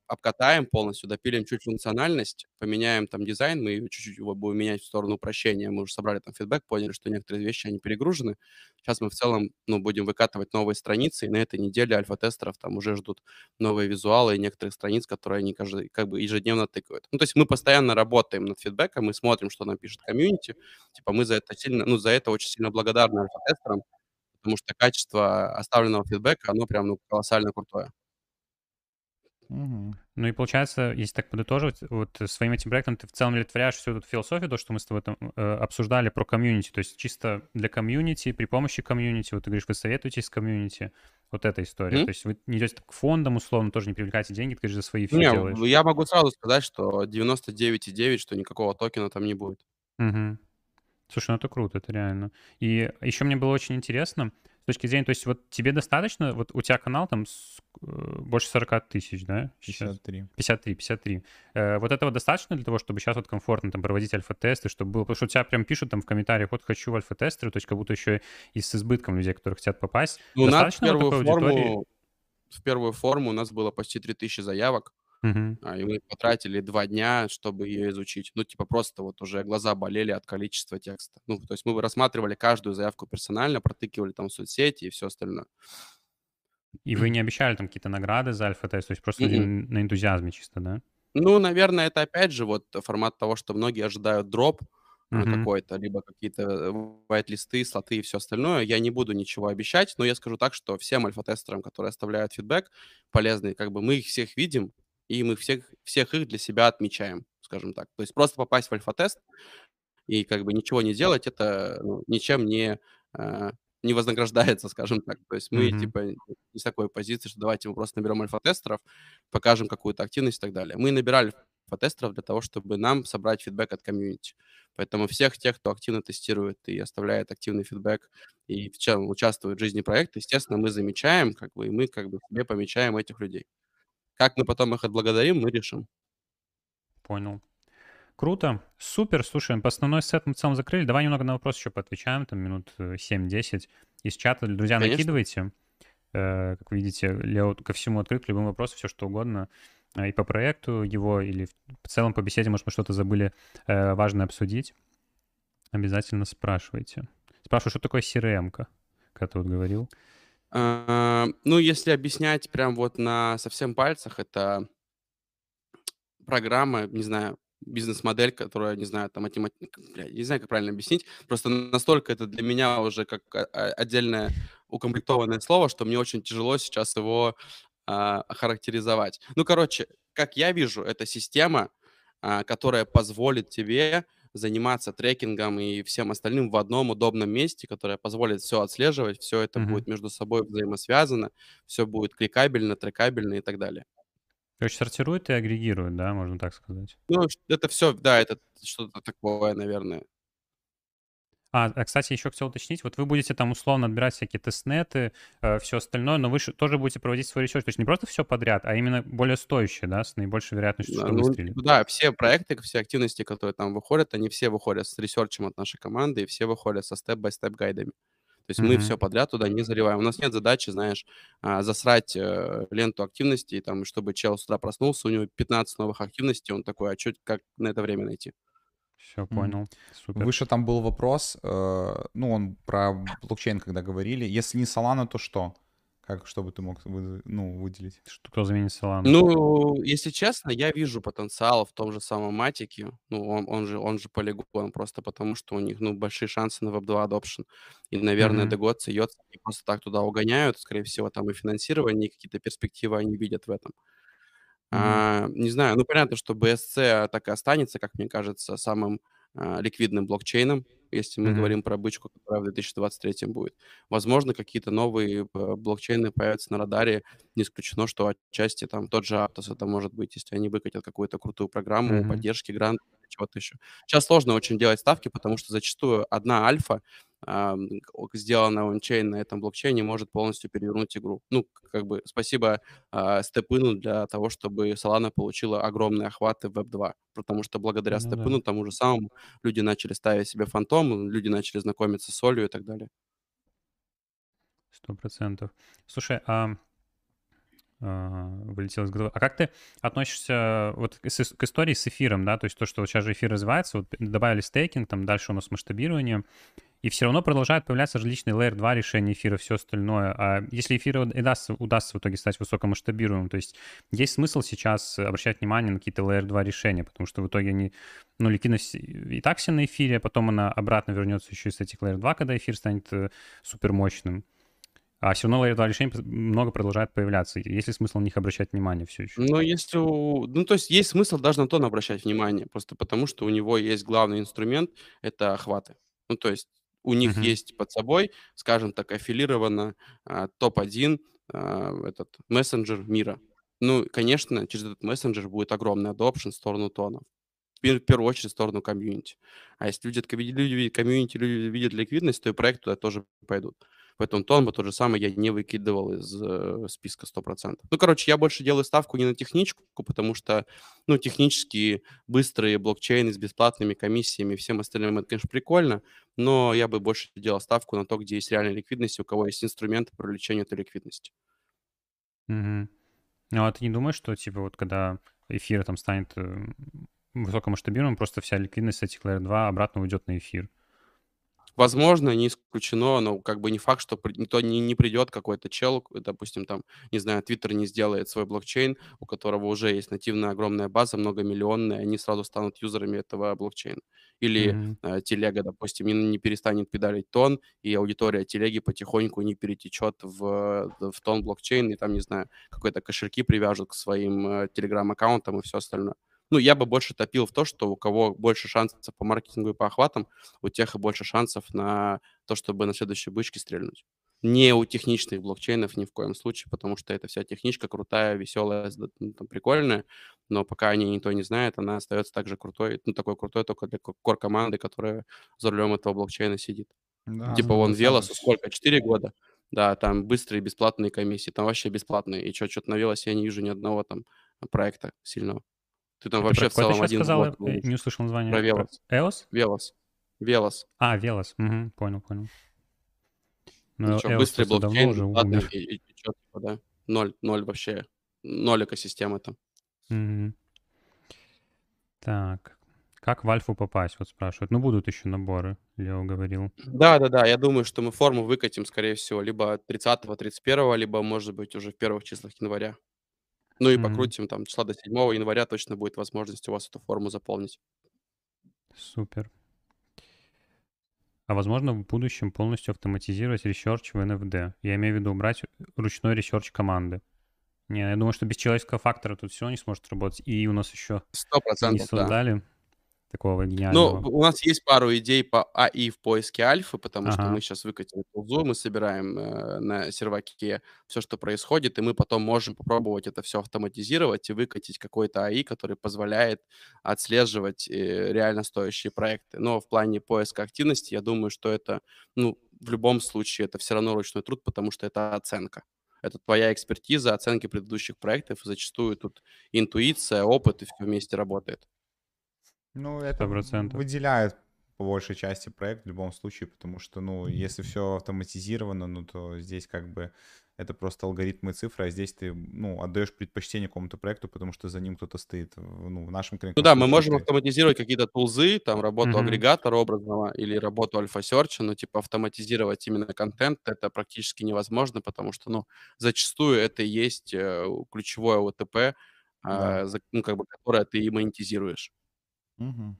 обкатаем полностью, допилим чуть функциональность, поменяем там дизайн, мы чуть-чуть его будем менять в сторону упрощения. Мы уже собрали там фидбэк, поняли, что некоторые вещи, они перегружены. Сейчас мы в целом, ну, будем выкатывать новые страницы, и на этой неделе альфа-тестеров там уже ждут новые визуалы и некоторых страниц, которые они каждый, как бы ежедневно тыкают. Ну, то есть мы постоянно работаем над фидбэком, мы смотрим, что нам пишет комьюнити, типа мы за это сильно, ну, за это очень сильно благодарны альфа-тестерам, потому что качество оставленного фидбэка, оно прям, ну, колоссально крутое. Мгм. Ну и получается, если так подытоживать, вот своим этим проектом ты в целом олицетворяешь всю эту философию, то, что мы с тобой там э, обсуждали про комьюнити, то есть чисто для комьюнити, при помощи комьюнити, вот ты говоришь, вы советуетесь с комьюнити, вот эта история. Мгм. То есть вы не идете к фондам, условно, тоже не привлекаете деньги, ты говоришь, за свои фи Не, делаешь. я могу сразу сказать, что 99,9, что никакого токена там не будет. Мгм. Слушай, ну это круто, это реально. И еще мне было очень интересно, с точки зрения, то есть вот тебе достаточно, вот у тебя канал там с- э, больше 40 тысяч, да? сейчас? 53. 53, 53. Э, вот этого достаточно для того, чтобы сейчас вот комфортно там проводить альфа-тесты, чтобы было... Потому что у тебя прям пишут там в комментариях, вот хочу в альфа-тестеры, то есть как будто еще и с избытком людей, которые хотят попасть. Ну, у нас в Достаточно вот первую аудитории? форму, в первую форму у нас было почти 3000 заявок, А, и мы потратили два дня, чтобы ее изучить. Ну, типа просто вот уже глаза болели от количества текста. Ну, то есть мы рассматривали каждую заявку персонально, протыкивали там соцсети и все остальное. И вы не обещали там какие-то награды за альфа-тест, то есть просто Мгм. на энтузиазме чисто, да? Ну, наверное, это опять же вот формат того, что многие ожидают дроп Мгм. какой-то, либо какие-то э, white-листы, слоты и все остальное. Я не буду ничего обещать, но я скажу так, что всем альфа-тестерам, которые оставляют фидбэк полезный, как бы мы их всех видим, и мы всех, всех их для себя отмечаем, скажем так. То есть просто попасть в альфа-тест и как бы ничего не делать, это ну, ничем не, а, не вознаграждается, <laughs> скажем так. То есть мы Мгм. типа не с такой позиции, что давайте мы просто наберем альфа-тестеров, покажем какую-то активность и так далее. Мы набирали альфа-тестеров для того, чтобы нам собрать фидбэк от комьюнити. Поэтому всех тех, кто активно тестирует и оставляет активный фидбэк и в чем участвует в жизни проекта, естественно, мы замечаем, как бы, и мы как бы себе помечаем этих людей. Как мы потом их отблагодарим, мы решим. Понял. Круто, супер. Слушай, по основной сет мы в целом закрыли. Давай немного на вопрос еще поотвечаем, там минут э, 7-10. Из чата, друзья, Конечно. накидывайте. Э, Как видите, Лео ко всему открыт, к любым вопросам, все что угодно. Э, И по проекту его, или в целом по беседе, может, мы что-то забыли э, важное обсудить. Обязательно спрашивайте. Спрашиваю, что такое CRM-ка, как ты вот говорил. А, Ну, если объяснять прям вот на совсем пальцах, это программа, не знаю, бизнес-модель, которая, не знаю, там, математ... бля, не знаю, как правильно объяснить. Просто настолько это для меня уже как а, а, отдельное укомплектованное слово, что мне очень тяжело сейчас его а, охарактеризовать. Ну, короче, как я вижу, это система, а, которая позволит тебе заниматься трекингом и всем остальным в одном удобном месте, которая позволит все отслеживать, все это Мгм. будет между собой взаимосвязано, все будет кликабельно, трекабельно и так далее. Короче, сортирует и агрегирует, да, можно так сказать. Ну, это все, да, это что-то такое, наверное. А, а, кстати, еще хотел уточнить, вот вы будете там условно отбирать всякие тестнеты, все остальное, но вы тоже будете проводить свой ресерч, то есть не просто все подряд, а именно более стоящее, да, с наибольшей вероятностью, Да, что ну, выстрелит. да, все проекты, все активности, которые там выходят, они все выходят с ресерчем от нашей команды, и все выходят со step-by-step гайдами. То есть мы Мгм. все подряд туда не заливаем. У нас нет задачи, знаешь, а, засрать э, ленту активностей, там, чтобы чел с утра проснулся, у него 15 новых активностей, он такой, а что, как на это время найти? Все, понял. Супер. Выше там был вопрос, э, ну, он про блокчейн, когда говорили. Если не Solana, то что? Как, что бы ты мог вы- ну, выделить? Что кто заменит Solana? Ну, если честно, я вижу потенциал в том же самом матике. Ну, он, он же, он же полигон, просто потому что у них, ну, большие шансы на Web2 adoption. И, наверное, Мгм. Дегот, Йоц не просто так туда угоняют. Скорее всего, там и финансирование, и какие-то перспективы они видят в этом. А, не знаю, ну, понятно, что BSC так и останется, как мне кажется, самым а, ликвидным блокчейном. если мы Мгм. говорим про бычку, которая в 2023 будет. Возможно, какие-то новые э, блокчейны появятся на радаре. Не исключено, что отчасти там тот же Aptos это может быть, если они выкатят какую-то крутую программу Мгм. поддержки, грант, чего-то еще. Сейчас сложно очень делать ставки, потому что зачастую одна альфа, о- сделанная ончейн на этом блокчейне, может полностью перевернуть игру. Ну, как бы спасибо а, Степыну для того, чтобы Solana получила огромные охваты в Web2. Потому что благодаря Ну да. Степыну, тому же самому, люди начали ставить себе фантом, люди начали знакомиться с солью и так далее. Сто процентов. Слушай, а, а, вылетел из головы. А как ты относишься вот к, к истории с эфиром, да? То есть то, что вот сейчас же эфир развивается, вот добавили стейкинг, там дальше у нас масштабирование, и все равно продолжают появляться различные Layer 2 решения эфира, все остальное. А если эфир удастся, удастся в итоге стать высокомасштабируемым, то есть есть смысл сейчас обращать внимание на какие-то Layer 2 решения, потому что в итоге они, ну, ликвидность и так все на эфире, а потом она обратно вернется еще из этих Layer 2, когда эфир станет э, супер мощным. А все равно Layer 2 решений много продолжает появляться. Есть ли смысл на них обращать внимание все еще? Но если. Ну, то есть есть смысл даже на то обращать внимание, просто потому что у него есть главный инструмент — это охваты. Ну, то есть у них Мгм. есть под собой, скажем так, аффилировано а, топ-1 а, этот мессенджер мира. Ну, конечно, через этот мессенджер будет огромный adoption в сторону тона. В пер- в первую очередь в сторону комьюнити. А если люди, люди видят комьюнити, люди видят ликвидность, то и проект туда тоже пойдут. Поэтому тон бы тот же самый я не выкидывал из э, списка 100%. Ну, короче, я больше делаю ставку не на техничку, потому что, ну, технически быстрые блокчейны с бесплатными комиссиями всем остальным, это, конечно, прикольно, но я бы больше делал ставку на то, где есть реальная ликвидность, и у кого есть инструменты по этой ликвидности. Мгм. Ну, а ты не думаешь, что, типа, вот когда эфир там станет э, высокомасштабируемым, просто вся ликвидность этих Layer 2 обратно уйдет на эфир? Возможно, не исключено, но как бы не факт, что при- никто не, не придет какой-то чел, допустим, там, не знаю, Twitter не сделает свой блокчейн, у которого уже есть нативная огромная база, многомиллионная, они сразу станут юзерами этого блокчейна. Или Мгм. э, телега, допустим, не, не перестанет педалить тон, и аудитория телеги потихоньку не перетечет в, в тон блокчейн, и там, не знаю, какой-то кошельки привяжут к своим э, телеграм-аккаунтам и все остальное. Ну, я бы больше топил в то, что у кого больше шансов по маркетингу и по охватам, у тех и больше шансов на то, чтобы на следующей бычке стрельнуть. Не у техничных блокчейнов ни в коем случае, потому что эта вся техничка крутая, веселая, ну, там, прикольная, но пока о ней никто не знает, она остается также крутой, ну, такой крутой только для кор-команды, которая за рулем этого блокчейна сидит. Да, Типа ну, вон это самое. сколько? 4 года? Да, там быстрые бесплатные комиссии, там вообще бесплатные. И что, что-то на Велосе я не вижу ни одного там проекта сильного. Ты там вообще в целом один в сказал? год ловишь. не услышал название. Про Велос. EOS? Велос. Велос. А, Велос. Мгм, Понял, понял. Ну, Ничего, EOS быстрый блокчейн, уже умер. и, и чё, типа, да. Ноль, ноль вообще. Ноль экосистемы там. Мгм. Так. Как в Альфу попасть? Вот спрашивают. Ну, будут еще наборы, Лео говорил. Да-да-да, я думаю, что мы форму выкатим, скорее всего, либо 30-го, 31-го, либо, может быть, уже в первых числах января. Ну и Мгм. покрутим там числа до 7 января, точно будет возможность у вас эту форму заполнить. Супер. А возможно в будущем полностью автоматизировать ресерч в NFD? Я имею в виду убрать ручной ресерч команды. Не, я думаю, что без человеческого фактора тут все не сможет работать. И у нас еще Сто не процентов, да. создали такого Ну, гениального. у нас есть пару идей по AI в поиске альфы, потому что Ага. мы сейчас выкатили тулзу, мы собираем э, на серваке все, что происходит, и мы потом можем попробовать это все автоматизировать и выкатить какой-то АИ, который позволяет отслеживать э, реально стоящие проекты. Но в плане поиска активности, я думаю, что это, ну, в любом случае, это все равно ручной труд, потому что это оценка. Это твоя экспертиза, оценки предыдущих проектов, и зачастую тут интуиция, опыт, и все вместе работает. Ну, это Сто в- процентов. выделяет по большей части проект в любом случае, потому что, ну, если все автоматизировано, ну, то здесь как бы это просто алгоритмы и цифры, а здесь ты, ну, отдаешь предпочтение какому-то проекту, потому что за ним кто-то стоит. Ну, в нашем Ну конкретном да, мы можем автоматизировать какие-то тулзы, там работу Мгм. агрегатора образного или работу альфа-серча, но типа автоматизировать именно контент это практически невозможно, потому что, ну, зачастую это и есть э, ключевое ОТП, Да. а, за- ну, как бы, которое ты и монетизируешь. Мгм.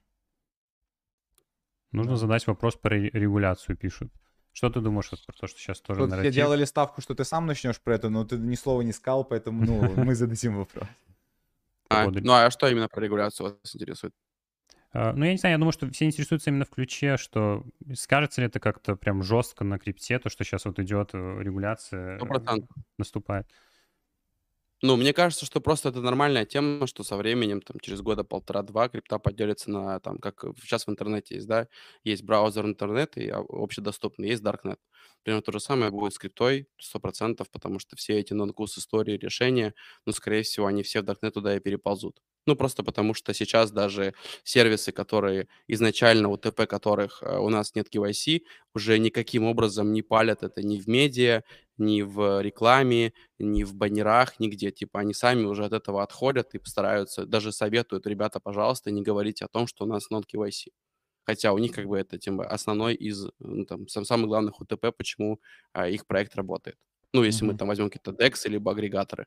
Нужно Да. задать вопрос про ре- регуляцию, пишут. Что ты думаешь вот про то, что сейчас тоже Тут все нарратив? делали ставку, что ты сам начнешь про это, но ты ни слова не сказал, поэтому, ну, <laughs> мы зададим вопрос. А, ну а что именно про регуляцию вас интересует? Э, Ну, я не знаю, я думаю, что все интересуются именно в ключе, что скажется ли это как-то прям жестко на крипте, то, что сейчас вот идет э, регуляция, Сто э, процентов. наступает. Ну, мне кажется, что просто это нормальная тема, что со временем, там, через года полтора-два крипта поделится на, там, как сейчас в интернете есть, да, есть браузер интернет и а, общедоступный, есть Darknet. Примерно то же самое будет с криптой, сто процентов, потому что все эти нонкус истории, решения, ну, скорее всего, они все в Darknet туда и переползут. Ну, просто потому что сейчас даже сервисы, которые изначально, у ТП которых э, у нас нет KYC, уже никаким образом не палят это ни в медиа, ни в рекламе, ни в баннерах, нигде. Типа они сами уже от этого отходят и постараются, даже советуют, ребята, пожалуйста, не говорите о том, что у нас non-KYC. Хотя у них как бы это тем, основной из ну, там, сам, самых главных УТП, почему а, их проект работает. Ну, если мы Мгм. там возьмем какие-то DEX либо агрегаторы.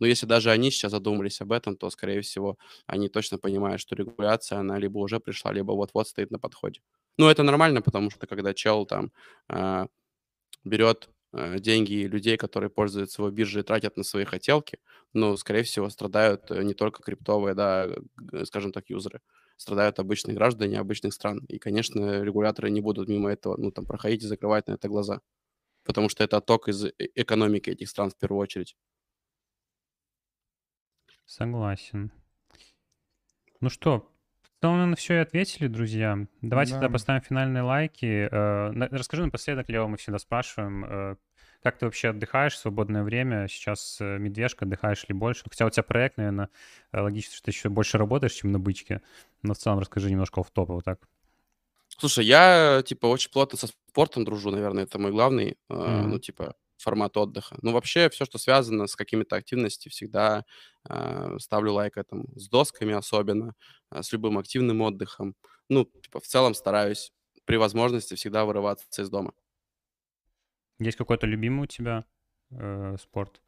Но если даже они сейчас задумались об этом, то, скорее всего, они точно понимают, что регуляция, она либо уже пришла, либо вот-вот стоит на подходе. Ну, это нормально, потому что когда чел там а, берет э, деньги людей, которые пользуются его биржей и тратят на свои хотелки, ну, скорее всего, страдают э, не только криптовые, да, скажем так, юзеры, страдают обычные граждане обычных стран. И, конечно, регуляторы не будут мимо этого, ну, там, проходить и закрывать на это глаза. Потому что это отток из э- экономики этих стран в первую очередь. Согласен. Ну что, целом, наверное, все и ответили, друзья. Давайте тогда Да. поставим финальные лайки. Э, на- Расскажи напоследок, Лео, мы всегда спрашиваем, э, как ты вообще отдыхаешь в свободное время? Сейчас э, медвежка, отдыхаешь ли больше? Хотя у тебя проект, наверное, логично, что ты еще больше работаешь, чем на бычке. Но в целом расскажи немножко в топе вот так. Слушай, я, типа, очень плотно со спортом дружу, наверное, это мой главный, э, ну, типа, формат отдыха. Ну, вообще, все, что связано с какими-то активностями, всегда э, ставлю лайк этому. С досками особенно, э, с любым активным отдыхом. Ну, типа, в целом стараюсь при возможности всегда вырываться из дома. Есть какой-то любимый у тебя э, спорт?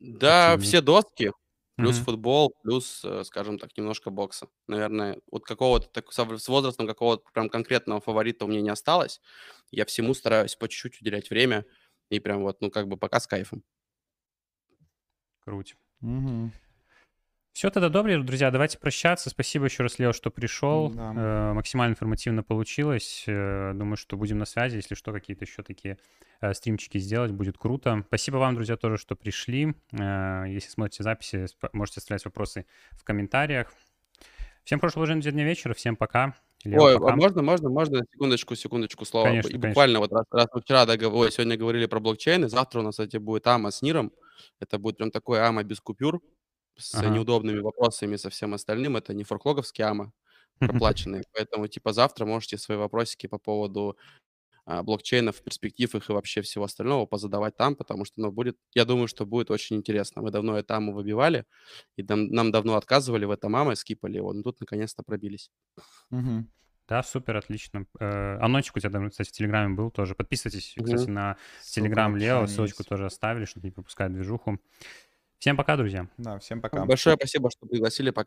Да, Активный. все доски, плюс Мгм. футбол, плюс, э, скажем так, немножко бокса. Наверное, вот какого-то так, с возрастом какого-то прям конкретного фаворита у меня не осталось. Я всему стараюсь по чуть-чуть уделять время. И прям вот, ну, как бы пока с кайфом. Круть. Мгм. Все тогда добрее, друзья. Давайте прощаться. Спасибо еще раз, Лео, что пришел. Да. Э, максимально информативно получилось. Э, думаю, что будем на связи. Если что, какие-то еще такие э, стримчики сделать, будет круто. Спасибо вам, друзья, тоже, что пришли. Э, если смотрите записи, сп- можете оставлять вопросы в комментариях. Всем хорошего уже дня вечера. Всем пока. Лео, Ой, а можно, можно, можно секундочку, секундочку слова? Конечно, И конечно. буквально вот раз, раз мы вчера договор, сегодня говорили про блокчейны, завтра у нас, кстати, будет АМА с НИРом. Это будет прям такой АМА без купюр, с Ага. неудобными вопросами со всем остальным. Это не форклоговский АМА, <laughs> проплаченный. Поэтому, типа, завтра можете свои вопросики по поводу блокчейнов, перспектив их и вообще всего остального позадавать там, потому что, ну, будет, я думаю, что будет очень интересно. Мы давно это АМА выбивали, и нам, нам давно отказывали в этом АМА, скипали его, но тут наконец-то пробились. Мгм. Да, супер, отлично. Э, Анончик у тебя, кстати, в Телеграме был тоже. Подписывайтесь, кстати, Мгм. на Телеграм Лео. Ссылочку есть. тоже оставили, чтобы не пропускать движуху. Всем пока, друзья. Да, всем пока. Большое спасибо, что пригласили. Пока.